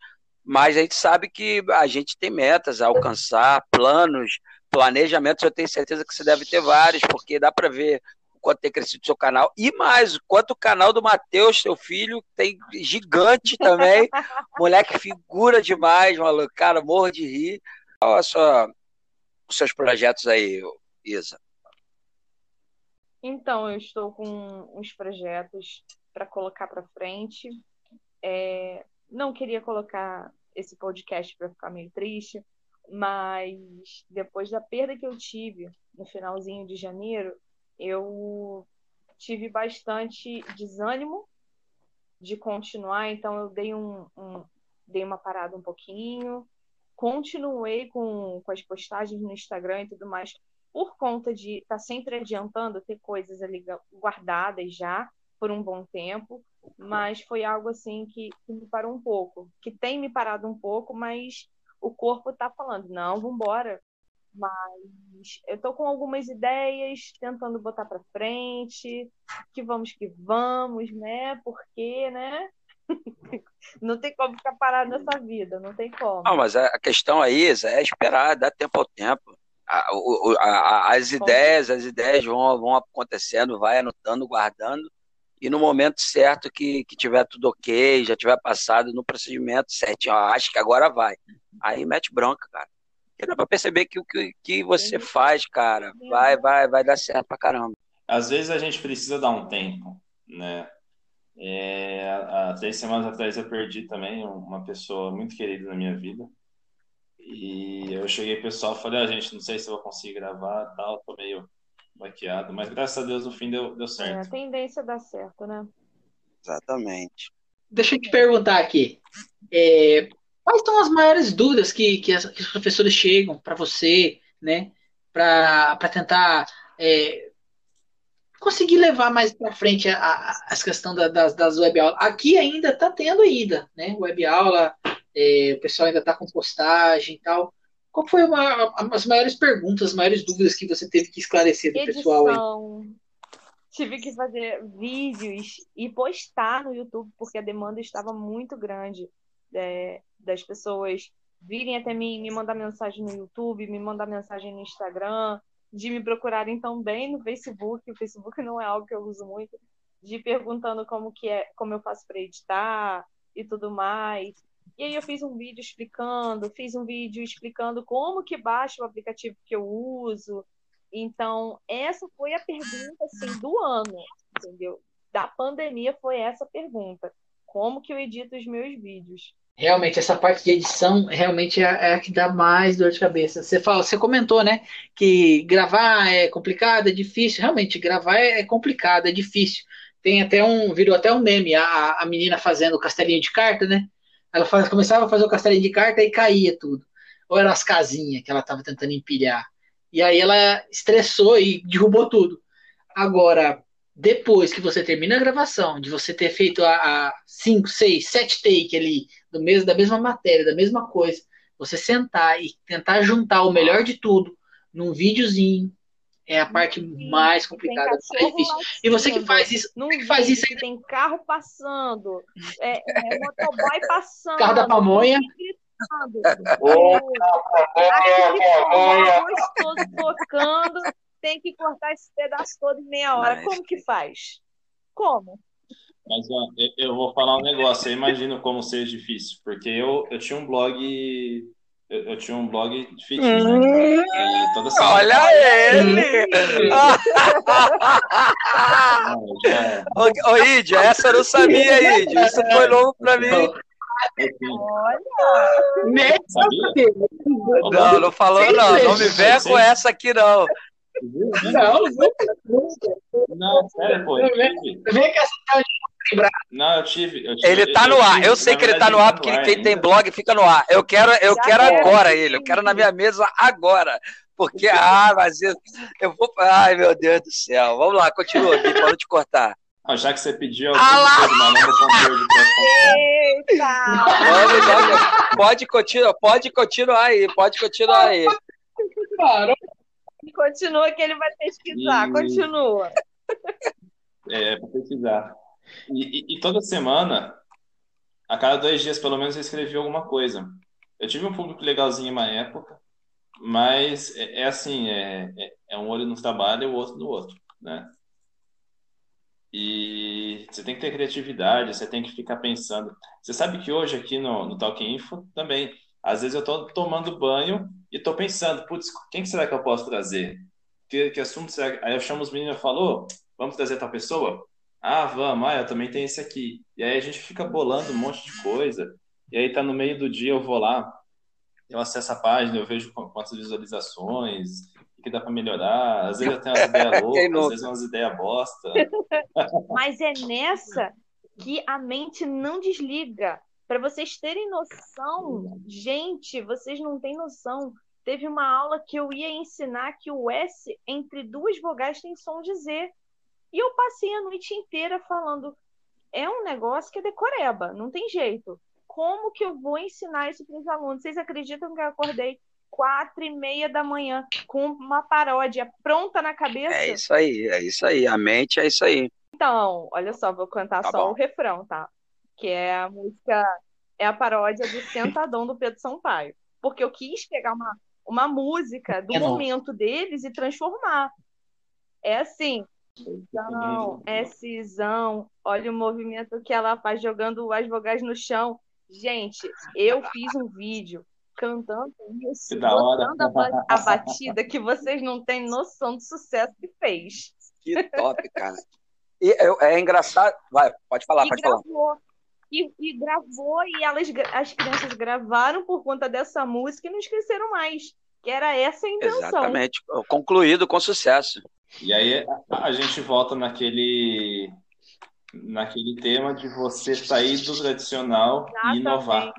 Speaker 2: mas a gente sabe que a gente tem metas a alcançar, planos, planejamentos, eu tenho certeza que você deve ter vários, porque dá para ver o quanto tem crescido o seu canal, e mais, quanto o canal do Matheus, seu filho, tem gigante também, (laughs) moleque figura demais, maluco, cara, morro de rir. Olha só os seus projetos aí, Isa.
Speaker 3: Então, eu estou com uns projetos para colocar para frente. É, não queria colocar esse podcast para ficar meio triste, mas depois da perda que eu tive no finalzinho de janeiro, eu tive bastante desânimo de continuar, então eu dei um, um dei uma parada um pouquinho, continuei com, com as postagens no Instagram e tudo mais por conta de estar tá sempre adiantando, ter coisas ali guardadas já por um bom tempo, mas foi algo assim que, que me parou um pouco, que tem me parado um pouco, mas o corpo está falando, não, vamos embora. Mas eu tô com algumas ideias, tentando botar para frente, que vamos que vamos, né? Porque, né? (laughs) não tem como ficar parado nessa vida, não tem como.
Speaker 2: Não, mas a questão aí é esperar, dar tempo ao tempo. A, a, as ideias, as ideias vão, vão acontecendo, vai anotando, guardando, e no momento certo que, que tiver tudo ok, já tiver passado no procedimento certinho, ó, acho que agora vai. Aí mete bronca, cara. E dá pra perceber que o que, que você faz, cara, vai, vai, vai dar certo pra caramba.
Speaker 4: Às vezes a gente precisa dar um tempo, né? É, há três semanas atrás eu perdi também uma pessoa muito querida na minha vida. E eu cheguei pessoal e falei, ah, gente, não sei se eu vou conseguir gravar tal, tô meio baqueado, mas graças a Deus no fim deu, deu certo. É,
Speaker 3: a tendência é dar certo, né?
Speaker 2: Exatamente.
Speaker 1: Deixa eu te perguntar aqui. É, quais são as maiores dúvidas que, que, as, que os professores chegam para você, né? Para tentar é, conseguir levar mais para frente a, a, a questão da, das, das web aulas. Aqui ainda está tendo ainda, né? Web aula, é, o pessoal ainda está com postagem e tal. Qual foi uma, as maiores perguntas, as maiores dúvidas que você teve que esclarecer do
Speaker 3: Edição.
Speaker 1: pessoal aí?
Speaker 3: Tive que fazer vídeos e postar no YouTube porque a demanda estava muito grande é, das pessoas virem até mim, me mandar mensagem no YouTube, me mandar mensagem no Instagram, de me procurarem também no Facebook. O Facebook não é algo que eu uso muito, de perguntando como que é, como eu faço para editar e tudo mais. E aí eu fiz um vídeo explicando, fiz um vídeo explicando como que baixa o aplicativo que eu uso. Então, essa foi a pergunta assim do ano, entendeu? Da pandemia foi essa pergunta. Como que eu edito os meus vídeos?
Speaker 1: Realmente, essa parte de edição realmente é, é, a que dá mais dor de cabeça. Você, fala, você comentou, né, que gravar é complicado, é difícil. Realmente, gravar é, é complicado, é difícil. Tem até um, virou até um meme, a, a menina fazendo castelinho de carta, né? Ela faz, começava a fazer o castelinho de carta e caía tudo. Ou eram as casinhas que ela estava tentando empilhar. E aí ela estressou e derrubou tudo. Agora, depois que você termina a gravação, de você ter feito a 5, 6, 7 take ali, do mesmo, da mesma matéria, da mesma coisa, você sentar e tentar juntar o melhor de tudo num videozinho é a parte mais complicada, mais difícil. E você que faz isso,
Speaker 3: não
Speaker 1: que faz isso
Speaker 3: aí? Tem carro passando, é, é motoboy passando,
Speaker 1: carro da pamonha.
Speaker 3: gostoso tocando, tem que cortar esse pedaço todo em meia hora. Como que faz? Como?
Speaker 4: Mas ó, eu vou falar um negócio, eu imagino como seja difícil, porque eu, eu tinha um blog eu, eu, tinha um blog de fitness, né? Hum,
Speaker 2: é, toda semana. Olha ele! ô, ô Ídia, essa eu não sabia, Ídia. Isso foi novo pra mim.
Speaker 3: Olha!
Speaker 2: Não, não falou não. Não me venha com essa aqui, não.
Speaker 1: Não,
Speaker 4: não, sério, pô.
Speaker 1: Vem que essa
Speaker 4: não, eu tive. Eu tive
Speaker 2: ele tá no ar. Eu sei que ele tá no ar porque quem tem blog fica no ar. Eu quero, eu quero agora ele. Eu quero na minha mesa agora. Porque, ah, mas eu, eu vou. Ai, meu Deus do céu. Vamos lá, continua, Gui, para não te cortar.
Speaker 4: Ah, já que você pediu, eu ah, lá!
Speaker 2: Eita! Pode continuar, pode continuar aí, pode continuar aí.
Speaker 3: Continua que ele vai pesquisar, e... continua.
Speaker 4: É, para pesquisar. E, e, e, toda semana, a cada dois dias, pelo menos, eu escrevi alguma coisa. Eu tive um público legalzinho em uma época, mas é, é assim, é, é, é, um olho no trabalho e o outro no outro, né? E você tem que ter criatividade, você tem que ficar pensando. Você sabe que hoje aqui no, no Talk Info também, às vezes eu estou tomando banho e estou pensando, putz, quem que será que eu posso trazer? Que, que assunto será? Aí eu chamo os meninos e falo, vamos trazer tal pessoa? Ah, vamos, ah, eu também tenho esse aqui. E aí a gente fica bolando um monte de coisa. E aí tá no meio do dia, eu vou lá, eu acesso a página, eu vejo quantas visualizações, o que dá para melhorar. Às vezes eu tenho umas (laughs) ideias loucas, às vezes umas ideias bosta. (laughs)
Speaker 3: Mas é nessa que a mente não desliga. Para vocês terem noção, gente, vocês não têm noção. Teve uma aula que eu ia ensinar que o S entre duas vogais tem som de Z. E eu passei a noite inteira falando: é um negócio que é decoreba, não tem jeito. Como que eu vou ensinar isso para os alunos? Vocês acreditam que eu acordei quatro e meia da manhã com uma paródia pronta na cabeça?
Speaker 2: É isso aí, é isso aí. A mente é isso aí.
Speaker 3: Então, olha só, vou cantar tá só bom. o refrão, tá? Que é a música, é a paródia do Sentadão do Pedro Sampaio. Porque eu quis pegar uma, uma música do é momento deles e transformar. É assim, não, é cisão. Olha o movimento que ela faz jogando as vogais no chão. Gente, eu fiz um vídeo cantando isso, botando a, a, batida que vocês não têm noção do sucesso que fez.
Speaker 2: Que top, cara. E é, é engraçado. Vai, pode falar,
Speaker 3: e
Speaker 2: pode
Speaker 3: gravou,
Speaker 2: falar.
Speaker 3: E, e, gravou, e elas, as crianças gravaram por conta dessa música e não esqueceram mais. Que era essa a intenção.
Speaker 2: Exatamente. Concluído com sucesso.
Speaker 4: E aí a gente volta naquele naquele tema de você sair do tradicional Exatamente. e inovar.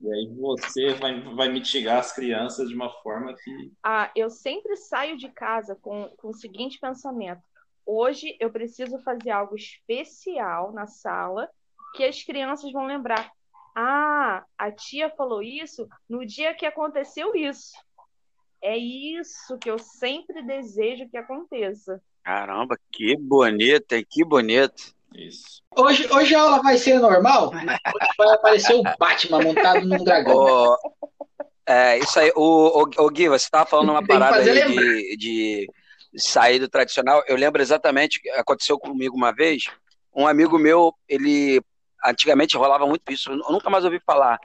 Speaker 4: E aí você vai, vai mitigar as crianças de uma forma que.
Speaker 3: Ah, eu sempre saio de casa com, com o seguinte pensamento. Hoje eu preciso fazer algo especial na sala que as crianças vão lembrar. Ah, a tia falou isso no dia que aconteceu isso. É isso que eu sempre desejo que aconteça.
Speaker 2: Caramba, que bonito, hein? Que bonito.
Speaker 4: Isso.
Speaker 1: Hoje, hoje a aula vai ser normal? Vai aparecer o Batman montado num dragão. Oh,
Speaker 2: é, isso aí. O, o, o Gui, você estava falando uma parada aí de, de, sair do tradicional. Eu lembro exatamente, aconteceu comigo uma vez. Um amigo meu, ele antigamente rolava muito isso, eu nunca mais ouvi falar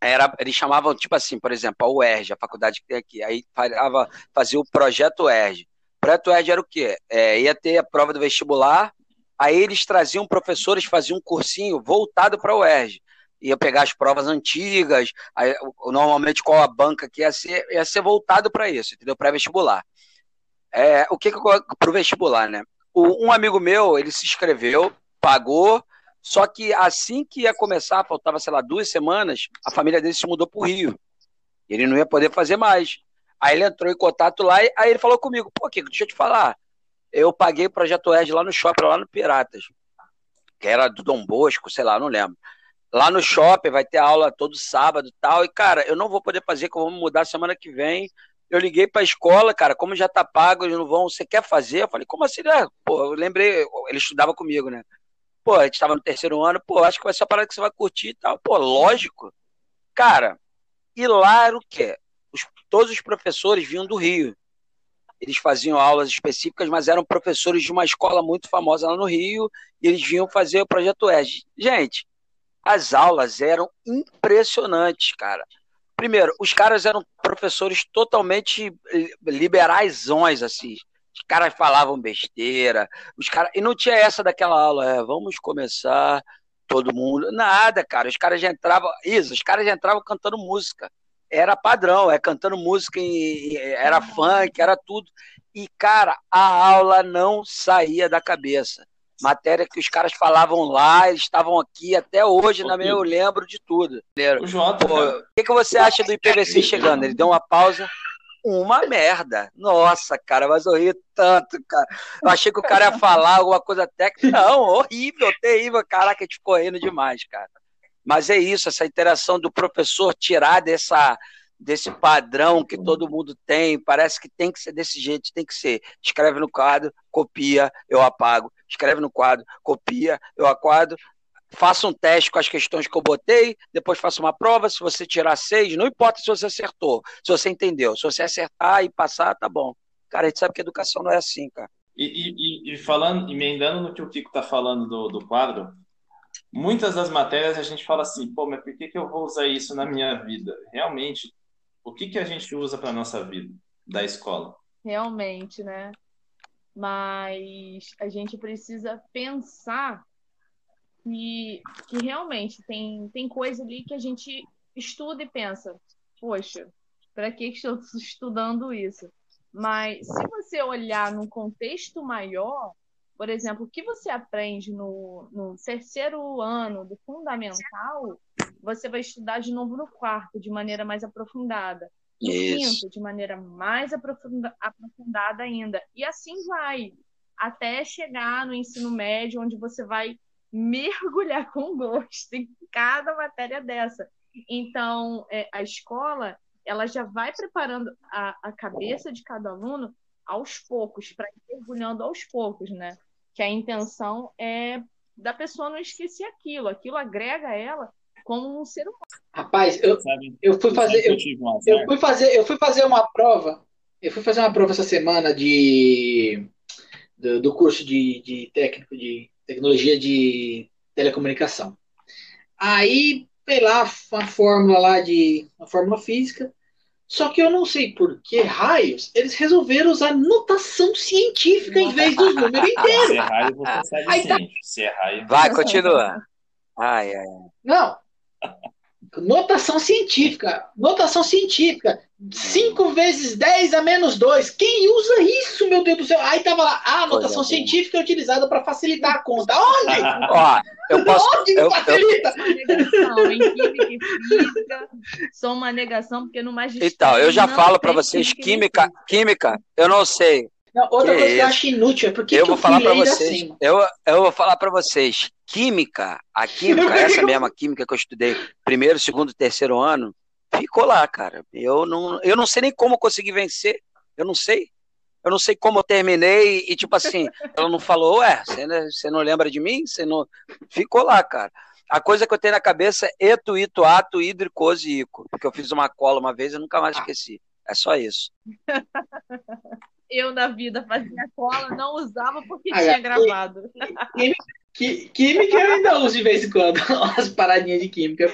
Speaker 2: era, eles chamavam, tipo assim, por exemplo, a UERJ, a faculdade que tem aqui, aí falava, fazia o projeto UERJ. Projeto UERJ era o quê? É, ia ter a prova do vestibular, aí eles traziam professores, faziam um cursinho voltado para a UERJ. Ia pegar as provas antigas, aí, normalmente qual a banca que ia ser, ia ser voltado para isso, entendeu? Pré-vestibular. É, o que, que para o vestibular, né? Um amigo meu, ele se inscreveu, pagou, só que assim que ia começar, faltava, sei lá, duas semanas, a família dele se mudou para o Rio. Ele não ia poder fazer mais. Aí ele entrou em contato lá e aí ele falou comigo, pô, Kiko, deixa eu te falar. Eu paguei o Projeto Ed lá no shopping, lá no Piratas. Que era do Dom Bosco, sei lá, não lembro. lá no shopping, vai ter aula todo sábado e tal. E, cara, eu não vou poder fazer, que eu vou mudar semana que vem. Eu liguei pra escola, cara, como já tá pago, eles não vão, você quer fazer? Eu falei, como assim, né? Pô, eu lembrei, ele estudava comigo, né? Pô, a gente tava no terceiro ano, pô, acho que vai ser uma parada que você vai curtir e tal. Pô, lógico. Cara, e lá era o quê? Os, todos os professores vinham do Rio. Eles faziam aulas específicas, mas eram professores de uma escola muito famosa lá no Rio, e eles vinham fazer o Projeto ES. Gente, as aulas eram impressionantes, cara. Primeiro, os caras eram professores totalmente liberaisões, assim. Os caras falavam besteira, os caras e não tinha essa daquela aula, é, vamos começar todo mundo, nada, cara. Os caras já entravam, isso, os caras já entravam cantando música. Era padrão, é cantando música, era funk, era tudo. E cara, a aula não saía da cabeça matéria que os caras falavam lá, eles estavam aqui até hoje, na minha, eu lembro de tudo.
Speaker 4: O Jota, o
Speaker 2: que, que você acha do IPVC chegando? Ele deu uma pausa. Uma merda. Nossa, cara, mas eu ri tanto, cara. Eu achei que o cara ia falar alguma coisa técnica. Não, horrível, terrível. Caraca, a gente ficou rindo demais, cara. Mas é isso, essa interação do professor tirar dessa, desse padrão que todo mundo tem, parece que tem que ser desse jeito, tem que ser. Escreve no quadro, copia, eu apago. Escreve no quadro, copia, eu aquadro. Faça um teste com as questões que eu botei, depois faça uma prova. Se você tirar seis, não importa se você acertou, se você entendeu. Se você acertar e passar, tá bom. Cara, a gente sabe que educação não é assim, cara.
Speaker 4: E, e, e falando, emendando no que o Kiko tá falando do, do quadro, muitas das matérias a gente fala assim, pô, mas por que, que eu vou usar isso na minha vida? Realmente, o que, que a gente usa para nossa vida da escola?
Speaker 3: Realmente, né? Mas a gente precisa pensar que, que realmente tem, tem coisa ali que a gente estuda e pensa, poxa, para que estou (laughs) estudando isso? Mas se você olhar num contexto maior, por exemplo, o que você aprende no, no terceiro ano do fundamental, você vai estudar de novo no quarto, de maneira mais aprofundada. No Isso. quinto, de maneira mais aprofunda, aprofundada ainda. E assim vai, até chegar no ensino médio, onde você vai mergulhar (laughs) com gosto em cada matéria dessa. Então, é, a escola, ela já vai preparando a, a cabeça de cada aluno aos poucos, para ir mergulhando aos poucos, né? Que a intenção é da pessoa não esquecer aquilo, aquilo agrega ela como um ser humano.
Speaker 1: Rapaz, eu, eu fui fazer. Eu, eu, fui fazer, eu fui fazer uma prova. Eu fui fazer uma prova essa semana de do, do curso de, de técnico de tecnologia de telecomunicação. Aí, sei lá, uma fórmula lá de. uma fórmula física. Só que eu não sei por que raios eles resolveram usar notação científica em vez dos números (laughs) inteiros. Se
Speaker 4: é raio, você sabe Aí, tá... Se é raio.
Speaker 2: Vai, continua. Ai, ai.
Speaker 1: Não, Notação científica. Notação científica. 5 vezes 10 a menos 2. Quem usa isso, meu Deus do céu? Aí tava lá, ah, a notação Coisa científica é utilizada para facilitar a conta. Onde? (laughs)
Speaker 2: Ó, eu posso,
Speaker 1: Onde eu, facilita?
Speaker 3: Sou uma negação, porque no magistério...
Speaker 2: Então, eu já falo para vocês, química, química, eu não sei.
Speaker 1: Não, outra que coisa que eu acho inútil é porque
Speaker 2: eu vou falar para vocês. Assim? Eu, eu vou falar para vocês. Química, a química, (laughs) essa mesma química que eu estudei primeiro, segundo, terceiro ano, ficou lá, cara. Eu não, eu não sei nem como eu consegui vencer. Eu não sei. Eu não sei como eu terminei e, tipo assim, (laughs) ela não falou, ué, você, você não lembra de mim? Você não. Ficou lá, cara. A coisa que eu tenho na cabeça é eto, ito, ato, hidricose e ico. Porque eu fiz uma cola uma vez e nunca mais esqueci. É só isso. (laughs)
Speaker 3: eu na vida fazia cola, não usava porque ah, tinha gravado.
Speaker 1: Química eu ainda uso de vez em quando, (laughs) umas paradinhas de química.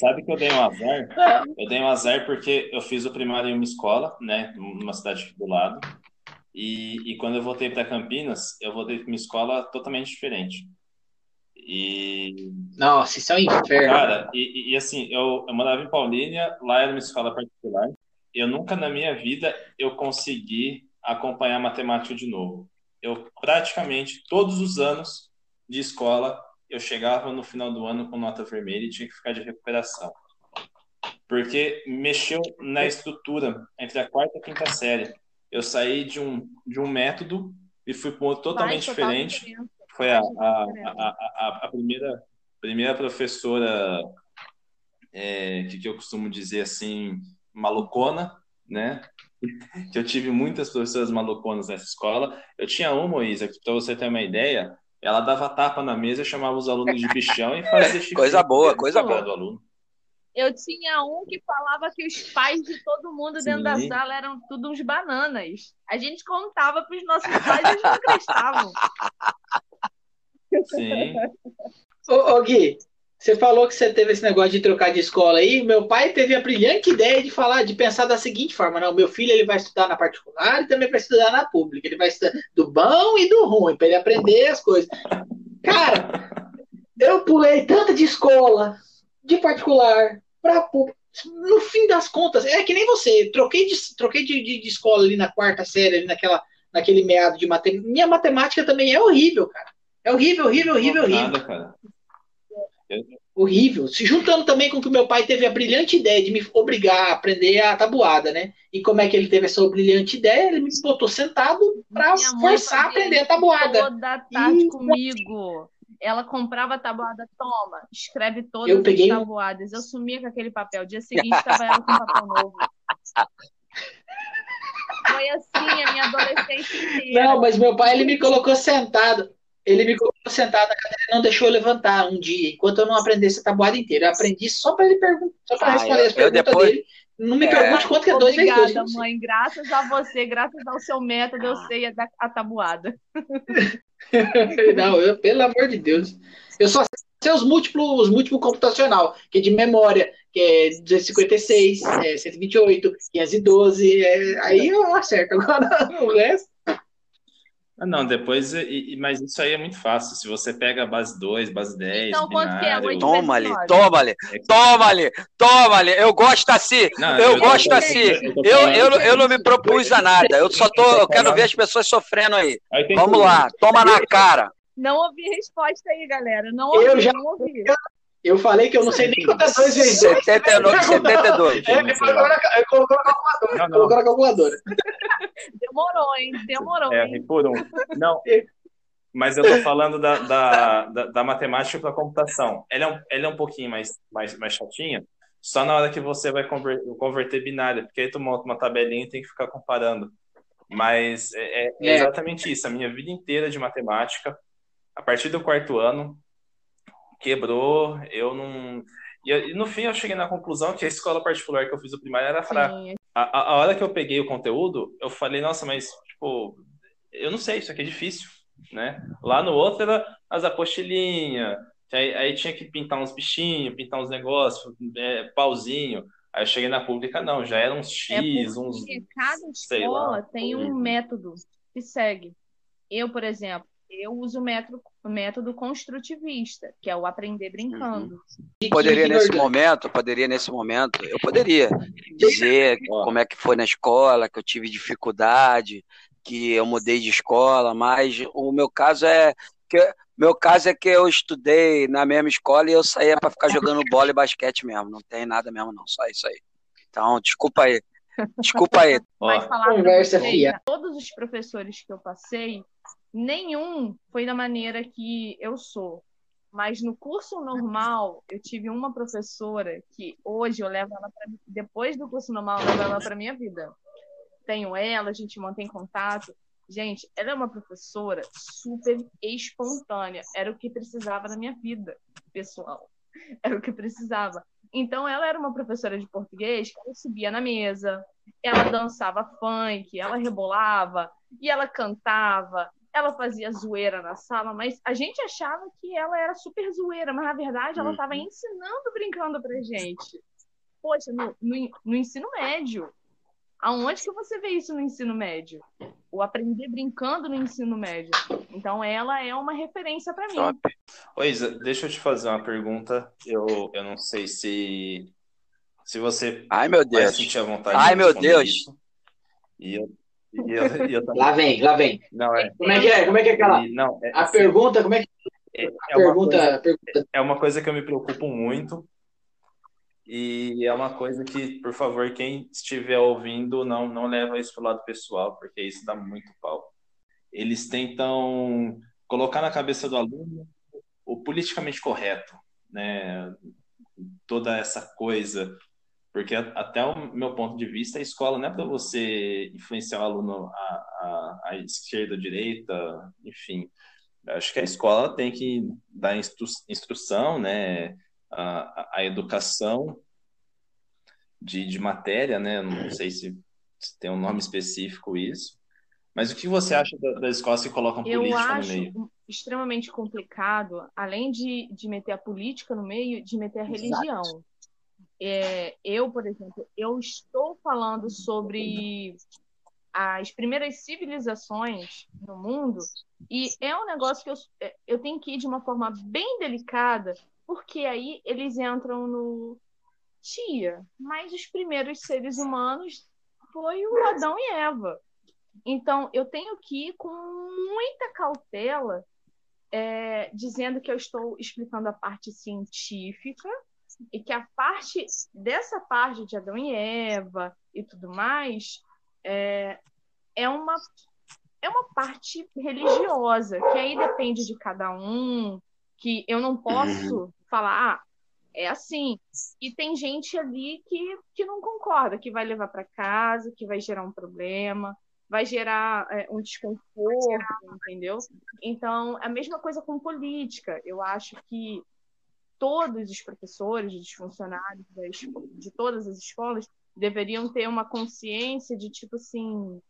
Speaker 4: Sabe que eu dei um azar? Eu dei um azar porque eu fiz o primário em uma escola, né, numa cidade do lado. E, e quando eu voltei para Campinas, eu voltei para uma escola totalmente diferente. E.
Speaker 1: Nossa, isso é um inferno.
Speaker 4: Cara, e, e assim, eu, eu morava em Paulínia, lá era uma escola particular eu nunca na minha vida eu consegui acompanhar matemática de novo. Eu praticamente todos os anos de escola eu chegava no final do ano com nota vermelha e tinha que ficar de recuperação. Porque mexeu na estrutura entre a quarta e a quinta série. Eu saí de um, de um método e fui para um outro totalmente Vai, diferente. Foi a, a, a, a, a primeira primeira professora é, que, que eu costumo dizer assim, malucona, né? Que eu tive muitas professoras maluconas nessa escola. Eu tinha uma, Isa, que para você ter uma ideia, ela dava tapa na mesa, chamava os alunos de bichão e fazia (laughs)
Speaker 2: chifre. Coisa boa, coisa boa. Do aluno.
Speaker 3: Eu tinha um que falava que os pais de todo mundo Sim. dentro da sala eram tudo uns bananas. A gente contava para os nossos pais e eles não acreditavam.
Speaker 4: Sim.
Speaker 1: Ô, ô, Gui, você falou que você teve esse negócio de trocar de escola aí. Meu pai teve a brilhante ideia de falar, de pensar da seguinte forma: não, meu filho ele vai estudar na particular e também vai estudar na pública. Ele vai estudar do bom e do ruim para ele aprender as coisas. Cara, eu pulei tanto de escola, de particular para pública. No fim das contas, é que nem você. Troquei de, troquei de, de, de escola ali na quarta série, ali naquela, naquele meado de matemática. Minha matemática também é horrível, cara. É horrível, horrível, horrível, horrível. Nada, cara. Horrível. Se juntando também com que o meu pai teve a brilhante ideia de me obrigar a aprender a tabuada, né? E como é que ele teve essa brilhante ideia? Ele me botou sentado para forçar a aprender a tabuada.
Speaker 3: Toda tarde e... comigo. Ela comprava a tabuada, toma, escreve todas
Speaker 1: eu peguei...
Speaker 3: as tabuadas. Eu sumia com aquele papel. Dia seguinte estava ela com papel novo. Foi assim a minha adolescência inteira.
Speaker 1: Não, mas meu pai ele me colocou sentado ele me colocou sentado na cadeira e não deixou eu levantar um dia, enquanto eu não aprendesse a tabuada inteira. Eu aprendi só para ele perguntar, só para ah, responder eu, as perguntas depois... dele. Não me é... pergunte quanto que é dois
Speaker 3: vezes
Speaker 1: dois.
Speaker 3: Obrigada, mãe. Graças a você, graças ao seu método, eu ah. sei a, a tabuada. (laughs)
Speaker 1: não, eu, pelo amor de Deus. Eu só sei os múltiplos, os múltiplos computacional, que é de memória, que é 256, é 128, 512, é, aí eu acerto. Agora (laughs) o resto.
Speaker 4: Ah, não, depois, mas isso aí é muito fácil. Se você pega a base 2, base 10,
Speaker 3: então, quanto que é?
Speaker 2: Toma-lhe, toma-lhe, toma-lhe, toma-lhe. Eu gosto assim, não, eu, eu gosto assim. Eu, eu, eu não me propus a nada. Eu só tô, eu quero ver as pessoas sofrendo aí. Vamos lá, toma na (laughs) cara.
Speaker 3: Não ouvi resposta aí, galera. Não ouvi,
Speaker 1: eu já,
Speaker 3: não ouvi.
Speaker 1: Eu falei que eu não sei nem quantas vezes vezes
Speaker 2: 79, 72. É, ele
Speaker 1: colocou na calculadora. Não, não. Colocou na calculadora.
Speaker 3: Demorou, hein? Demorou.
Speaker 4: É,
Speaker 3: hein?
Speaker 4: por um. Não. Mas eu tô falando da, da, da, da matemática para computação. Ela é, um, ela é um pouquinho mais, mais, mais chatinha, só na hora que você vai converter, converter binária, porque aí tu monta uma tabelinha e tem que ficar comparando. Mas é, é, é exatamente isso. A minha vida inteira de matemática, a partir do quarto ano, quebrou, eu não. E, no fim eu cheguei na conclusão que a escola particular que eu fiz o primário era fraca. A, a, hora que eu peguei o conteúdo, eu falei, nossa, mas, tipo, eu não sei, isso aqui é difícil, né? Lá no outro era as apostilinhas, aí, aí tinha que pintar uns bichinhos, pintar uns negócios, é, pauzinho. Aí eu cheguei na pública, não, já eram uns X, é uns.
Speaker 3: Cada escola tem um método que segue. Eu, por exemplo, eu uso o método, o método construtivista, que é o aprender brincando.
Speaker 2: Uhum. Poderia nesse momento, poderia nesse momento, eu poderia dizer como é que foi na escola, que eu tive dificuldade, que eu mudei de escola, mas o meu caso é que meu caso é que eu estudei na mesma escola e eu saía para ficar jogando bola e basquete mesmo, não tem nada mesmo não, só isso aí. Então, desculpa aí. Desculpa aí.
Speaker 3: Mas falar Conversa, fia. Todos os professores que eu passei, nenhum foi da maneira que eu sou. Mas no curso normal, eu tive uma professora que hoje eu levo ela para depois do curso normal, eu levo ela para minha vida. Tenho ela, a gente mantém contato. Gente, ela é uma professora super espontânea. Era o que precisava na minha vida, pessoal. (laughs) Era o que precisava. Então, ela era uma professora de português que ela subia na mesa, ela dançava funk, ela rebolava e ela cantava ela fazia zoeira na sala, mas a gente achava que ela era super zoeira, mas na verdade ela estava uhum. ensinando, brincando pra gente. Poxa, no, no, no, ensino médio, aonde que você vê isso no ensino médio? O aprender brincando no ensino médio. Então ela é uma referência para mim.
Speaker 4: Oi, Isa, deixa eu te fazer uma pergunta. Eu, eu não sei se se você
Speaker 2: Ai, meu Deus. vai
Speaker 4: sentir a vontade
Speaker 2: Ai, meu Deus.
Speaker 4: Isso. E eu,
Speaker 1: eu, eu lá vem, lá vem.
Speaker 4: Não, é,
Speaker 1: como é que é? Como é que é aquela?
Speaker 4: Não, é,
Speaker 1: a assim, pergunta, como é que
Speaker 4: é, é pergunta, uma coisa, pergunta. é uma coisa que eu me preocupo muito. E é uma coisa que, por favor, quem estiver ouvindo, não, não leva isso para o lado pessoal, porque isso dá muito pau. Eles tentam colocar na cabeça do aluno o politicamente correto, né, toda essa coisa porque até o meu ponto de vista, a escola não é para você influenciar o aluno a, a, a esquerda, a direita, enfim. Acho que a escola tem que dar instru, instrução, né, a, a educação de, de matéria, né, não sei se, se tem um nome específico isso, mas o que você acha das escolas que colocam
Speaker 3: Eu
Speaker 4: política
Speaker 3: no
Speaker 4: meio?
Speaker 3: Eu acho extremamente complicado, além de, de meter a política no meio, de meter a religião. É, eu, por exemplo, eu estou falando sobre as primeiras civilizações no mundo e é um negócio que eu, é, eu tenho que ir de uma forma bem delicada, porque aí eles entram no tia, mas os primeiros seres humanos foi o Adão e Eva. Então, eu tenho que ir com muita cautela, é, dizendo que eu estou explicando a parte científica e que a parte dessa parte de Adão e Eva e tudo mais é, é uma é uma parte religiosa que aí depende de cada um que eu não posso uhum. falar ah, é assim. E tem gente ali que, que não concorda que vai levar para casa que vai gerar um problema vai gerar é, um desconforto entendeu? Então a mesma coisa com política. Eu acho que todos os professores, os funcionários de todas as escolas deveriam ter uma consciência de tipo assim,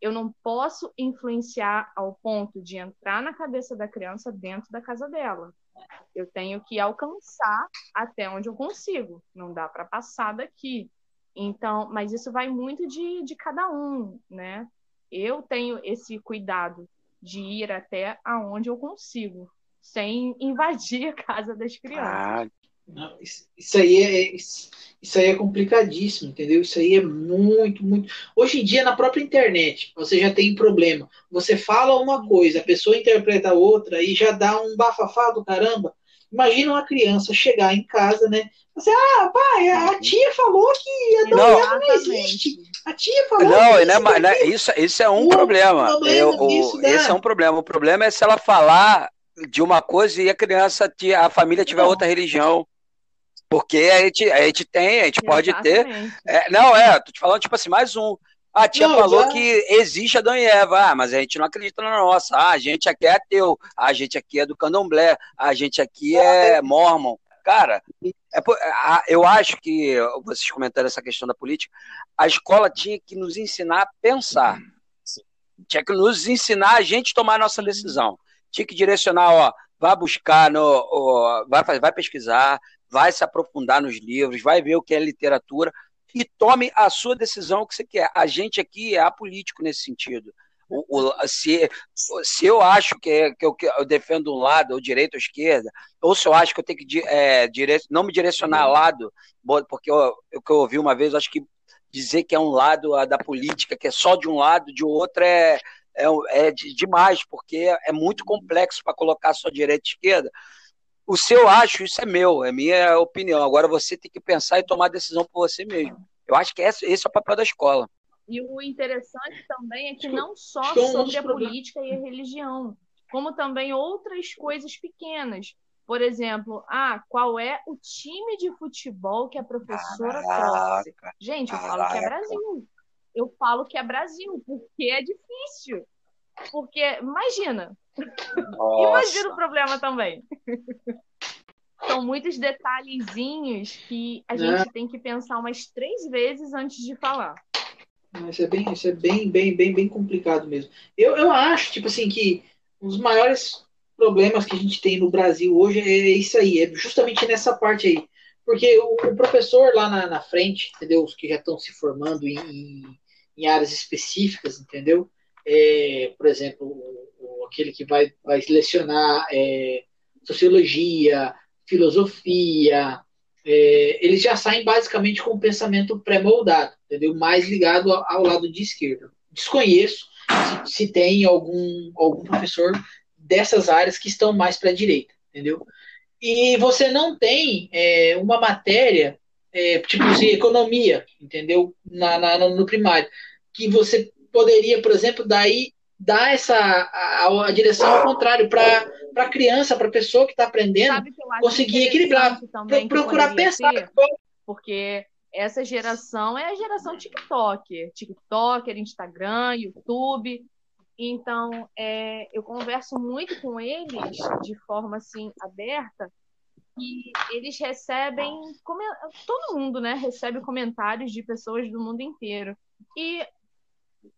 Speaker 3: eu não posso influenciar ao ponto de entrar na cabeça da criança dentro da casa dela. Eu tenho que alcançar até onde eu consigo. Não dá para passar daqui. Então, mas isso vai muito de, de cada um, né? Eu tenho esse cuidado de ir até aonde eu consigo sem invadir a casa das crianças. Ah,
Speaker 1: não, isso, aí é isso, aí é complicadíssimo, entendeu? Isso aí é muito, muito. Hoje em dia, na própria internet, você já tem problema. Você fala uma coisa, a pessoa interpreta outra e já dá um bafafá do caramba. Imagina uma criança chegar em casa, né? Você, ah, pai, a uhum. tia falou que a não, não existe. A tia falou
Speaker 2: não, que não, é, não, isso, isso é um o problema. problema Eu, o, esse é um problema. O problema é se ela falar de uma coisa e a criança, a família tiver outra religião. Porque a gente, a gente tem, a gente pode ter. É, não, é, tô te falando, tipo assim, mais um. A tia não, falou já... que existe Adão e Eva, ah, mas a gente não acredita na nossa. Ah, a gente aqui é ateu, a gente aqui é do candomblé, a gente aqui é mormon. Cara, é, eu acho que, vocês comentaram essa questão da política, a escola tinha que nos ensinar a pensar. Tinha que nos ensinar a gente tomar a nossa decisão tinha que direcionar, ó, vai buscar, no, ó, vai, vai pesquisar, vai se aprofundar nos livros, vai ver o que é literatura e tome a sua decisão que você quer. A gente aqui é apolítico nesse sentido. O, o, se, se eu acho que, é, que, eu, que, eu, defendo um lado, ou direita ou esquerda, ou se eu acho que eu tenho que é, dire, não me direcionar a lado, porque eu, eu, que eu ouvi uma vez, acho que dizer que é um lado da política, que é só de um lado, de outro, é, é, é de, demais, porque é muito complexo para colocar sua direita e esquerda. O seu acho, isso é meu, é minha opinião. Agora você tem que pensar e tomar decisão por você mesmo. Eu acho que esse, esse é o papel da escola.
Speaker 3: E o interessante também é que não só sobre a política e a religião, como também outras coisas pequenas. Por exemplo, ah, qual é o time de futebol que a professora torce? Gente, eu falo que é Brasil eu falo que é Brasil, porque é difícil. Porque, imagina. imagina o problema também. São muitos detalhezinhos que a gente é. tem que pensar umas três vezes antes de falar.
Speaker 1: Isso é bem, isso é bem, bem, bem, bem complicado mesmo. Eu, eu acho, tipo assim, que um dos maiores problemas que a gente tem no Brasil hoje é isso aí, é justamente nessa parte aí. Porque o, o professor lá na, na, frente, entendeu? Os que já estão se formando em, em, áreas específicas, entendeu? É, por exemplo, o, o, aquele que vai, vai lecionar é, sociologia, filosofia, é, eles já saem basicamente com o pensamento pré-moldado, entendeu? Mais ligado ao, ao, lado de esquerda. Desconheço se, se tem algum, algum professor dessas áreas que estão mais para a direita, entendeu? e você não tem é, uma matéria, é, tipo assim, economia, entendeu? Na, na, no primário. Que você poderia, por exemplo, daí dar essa a, a direção ao contrário para para a criança, para a pessoa que está aprendendo, conseguir equilibrar, procurar pensar. Ter,
Speaker 3: porque essa geração é a geração TikTok, TikToker, Instagram, YouTube. Então, é, eu converso muito com eles de forma assim aberta e eles recebem todo mundo, né, recebe comentários de pessoas do mundo inteiro. E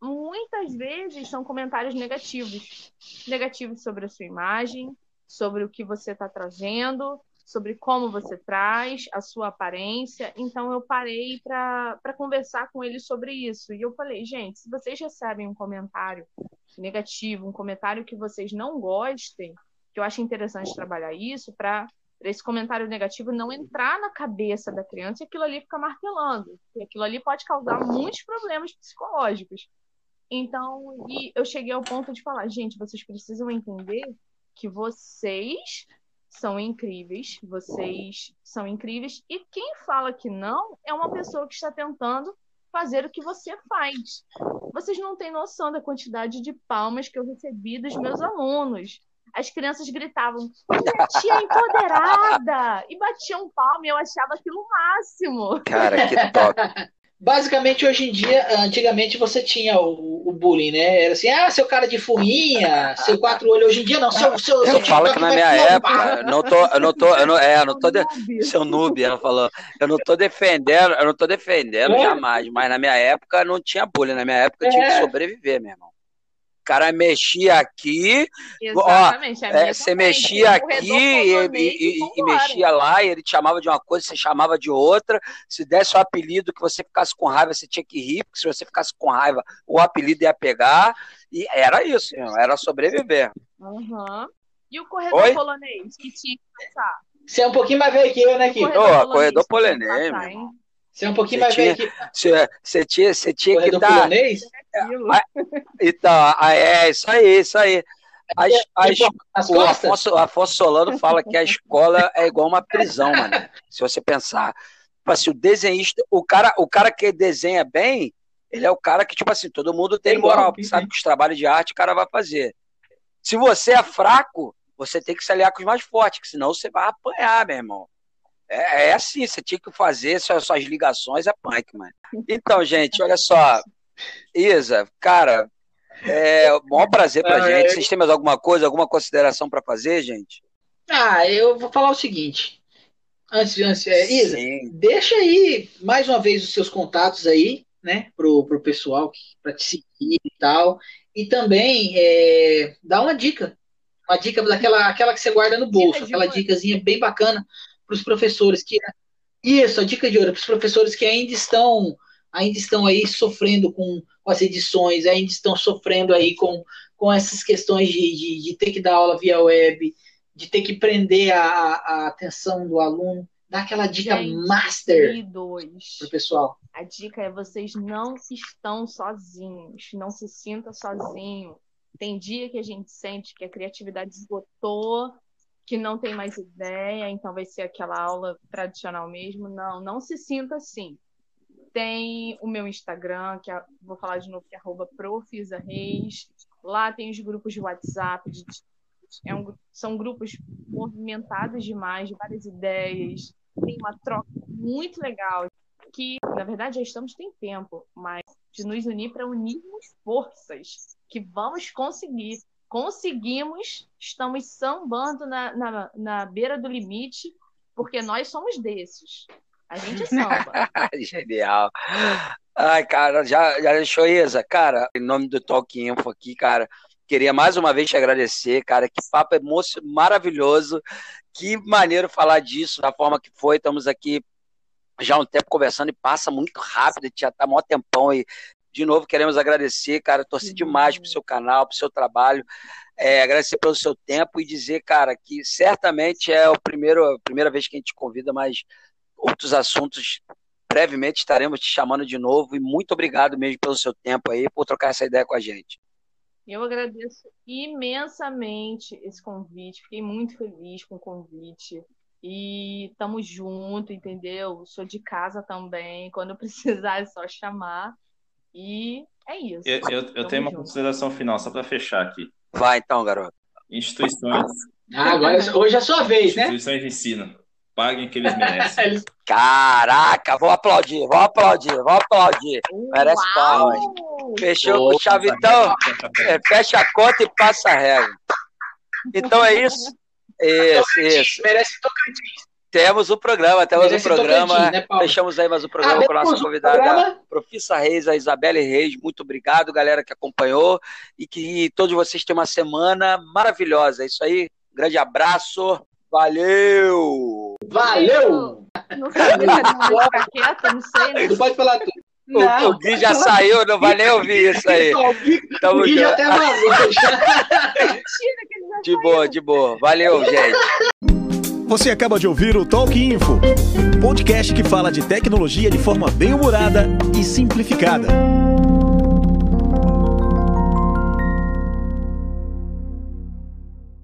Speaker 3: muitas vezes são comentários negativos, negativos sobre a sua imagem, sobre o que você está trazendo, sobre como você traz, a sua aparência. Então eu parei para conversar com eles sobre isso. E eu falei, gente, se vocês recebem um comentário negativo, um comentário que vocês não gostem, que eu acho interessante trabalhar isso para esse comentário negativo não entrar na cabeça da criança e aquilo ali ficar martelando. E aquilo ali pode causar muitos problemas psicológicos. Então, e eu cheguei ao ponto de falar, gente, vocês precisam entender que vocês são incríveis, vocês são incríveis, e quem fala que não é uma pessoa que está tentando fazer o que você faz. Vocês não têm noção da quantidade de palmas que eu recebi dos meus alunos. As crianças gritavam, minha tia é empoderada! E batiam palma e eu achava aquilo o máximo.
Speaker 2: Cara, que top! (laughs)
Speaker 1: Basicamente, hoje em dia, antigamente você tinha o, o, bullying, né? Era assim, ah, seu cara de furrinha, seu quatro olhos. Hoje em dia, não, seu. seu
Speaker 2: eu falo que na minha época, eu não tô, eu não tô, eu não, é, eu não tô, de, seu noob, ela falou, eu não tô defendendo, eu não tô defendendo é. jamais, mas na minha época não tinha bullying, na minha época eu tinha que é. sobreviver, meu irmão. O cara mexia aqui, Exatamente, ó, é, você mexia aqui e, e, e, e, mexia lá, e ele te chamava de uma coisa, você chamava de outra. Se desse o apelido que você ficasse com raiva, você tinha que rir, porque se você ficasse com raiva, o apelido ia pegar. E era isso, era sobreviver.
Speaker 3: Uhum. E o corredor Oi? polonês que tinha que passar?
Speaker 1: Você é um pouquinho mais velho que eu, né, Kiko?
Speaker 2: Corredor, oh, corredor polonês, passar,
Speaker 1: Você é um pouquinho mais velho que
Speaker 2: Você, você tinha, você tinha que estar. Polonês? Então, é isso aí, isso aí. As, as, o Afonso, Afonso Solano fala que a escola é igual uma prisão, mano. Se você pensar. Tipo assim, o desenhista, o cara, o cara que desenha bem, ele é o cara que, tipo assim, todo mundo tem moral, sabe que os trabalhos de arte o cara vai fazer. Se você é fraco, você tem que se aliar com os mais fortes, que senão você vai apanhar, meu irmão. É, é assim, você tinha que fazer suas, suas ligações, é punk, mano. Então, gente, olha só. Isa, cara, é um maior prazer pra ah, gente. É. Vocês têm mais alguma coisa, alguma consideração para fazer, gente?
Speaker 1: Ah, eu vou falar o seguinte. Antes, antes é, Isa, Sim. deixa aí mais uma vez os seus contatos aí, né, pro, pro pessoal para te seguir e tal. E também é, dá uma dica. Uma dica daquela aquela que você guarda no bolso, aquela dicasinha bem bacana para os professores que isso, a dica de ouro para os professores que ainda estão ainda estão aí sofrendo com, com as edições, ainda estão sofrendo aí com, com essas questões de, de, de ter que dar aula via web, de ter que prender a, a atenção do aluno. Dá aquela dica Gente, master para o pessoal.
Speaker 3: A dica é vocês não estão sozinhos, não se sinta sozinho. Tem dia que a gente sente que a criatividade esgotou, que não tem mais ideia, então vai ser aquela aula tradicional mesmo. Não, não se sinta assim. Tem o meu Instagram, que é, vou falar de novo, que é arroba Reis. Lá tem os grupos de WhatsApp, de, é um, são grupos movimentados demais, de várias ideias. Tem uma troca muito legal, que, na verdade, já estamos tem tempo, mas de nos unir para unirmos forças, que vamos conseguir. Conseguimos, estamos sambando na, na, na beira do limite, porque nós somos desses. A gente (laughs) samba.
Speaker 2: Genial. Ai, cara, já, já deixou Isa? Cara, em nome do Talk Info aqui, cara, queria mais uma vez te agradecer, cara. Que papo maravilhoso. Que maneiro falar disso, da forma que foi. Estamos aqui já há um tempo conversando e passa muito rápido, já tá maior tempão e de novo queremos agradecer, cara, torcer demais pro seu canal, pro seu trabalho, é, agradecer pelo seu tempo e dizer, cara, que certamente é o primeiro, a primeira vez que a gente convida, mas outros assuntos brevemente estaremos te chamando de novo e muito obrigado mesmo pelo seu tempo aí, por trocar essa ideia com a gente.
Speaker 3: Eu agradeço imensamente esse convite, fiquei muito feliz com o convite. E estamos junto, entendeu? Sou de casa também. Quando precisar é só chamar. E é isso.
Speaker 4: Eu, eu, eu tenho uma consideração final, só para fechar aqui.
Speaker 2: Vai então, garoto.
Speaker 4: Instituições
Speaker 1: Ah, agora, hoje é a sua vez, né?
Speaker 4: Instituições de ensino. Paguem o que eles merecem. (laughs)
Speaker 2: Caraca, vou aplaudir, vou aplaudir, vou aplaudir. Merece palmas. Fechou com chave, então. É, fecha a conta e passa a regra. Então é isso. Isso, isso.
Speaker 1: Merece Tocantins.
Speaker 2: Temos o programa, temos
Speaker 1: Merece
Speaker 2: o programa.
Speaker 1: Tocantins, né?
Speaker 2: Fechamos aí mais o programa
Speaker 1: Ah,
Speaker 2: com a nossa convidada,
Speaker 1: programa.
Speaker 2: Profissa Reis, a Isabelle Reis. Muito obrigado, galera que acompanhou. E que todos vocês tenham uma semana maravilhosa. É isso aí. Grande abraço. Valeu!
Speaker 1: Valeu!
Speaker 3: Não sabia pra ficar quieta, não sei. né?
Speaker 1: Não pode falar tudo.
Speaker 2: O, o Gui já saiu, não vai nem ouvir isso aí.
Speaker 1: O Gui,
Speaker 2: Tamo
Speaker 1: o Gui já até (laughs) vazou.
Speaker 3: já
Speaker 2: De boa, de boa. Valeu, gente.
Speaker 5: Você acaba de ouvir o Talk Info, podcast que fala de tecnologia de forma bem humorada e simplificada.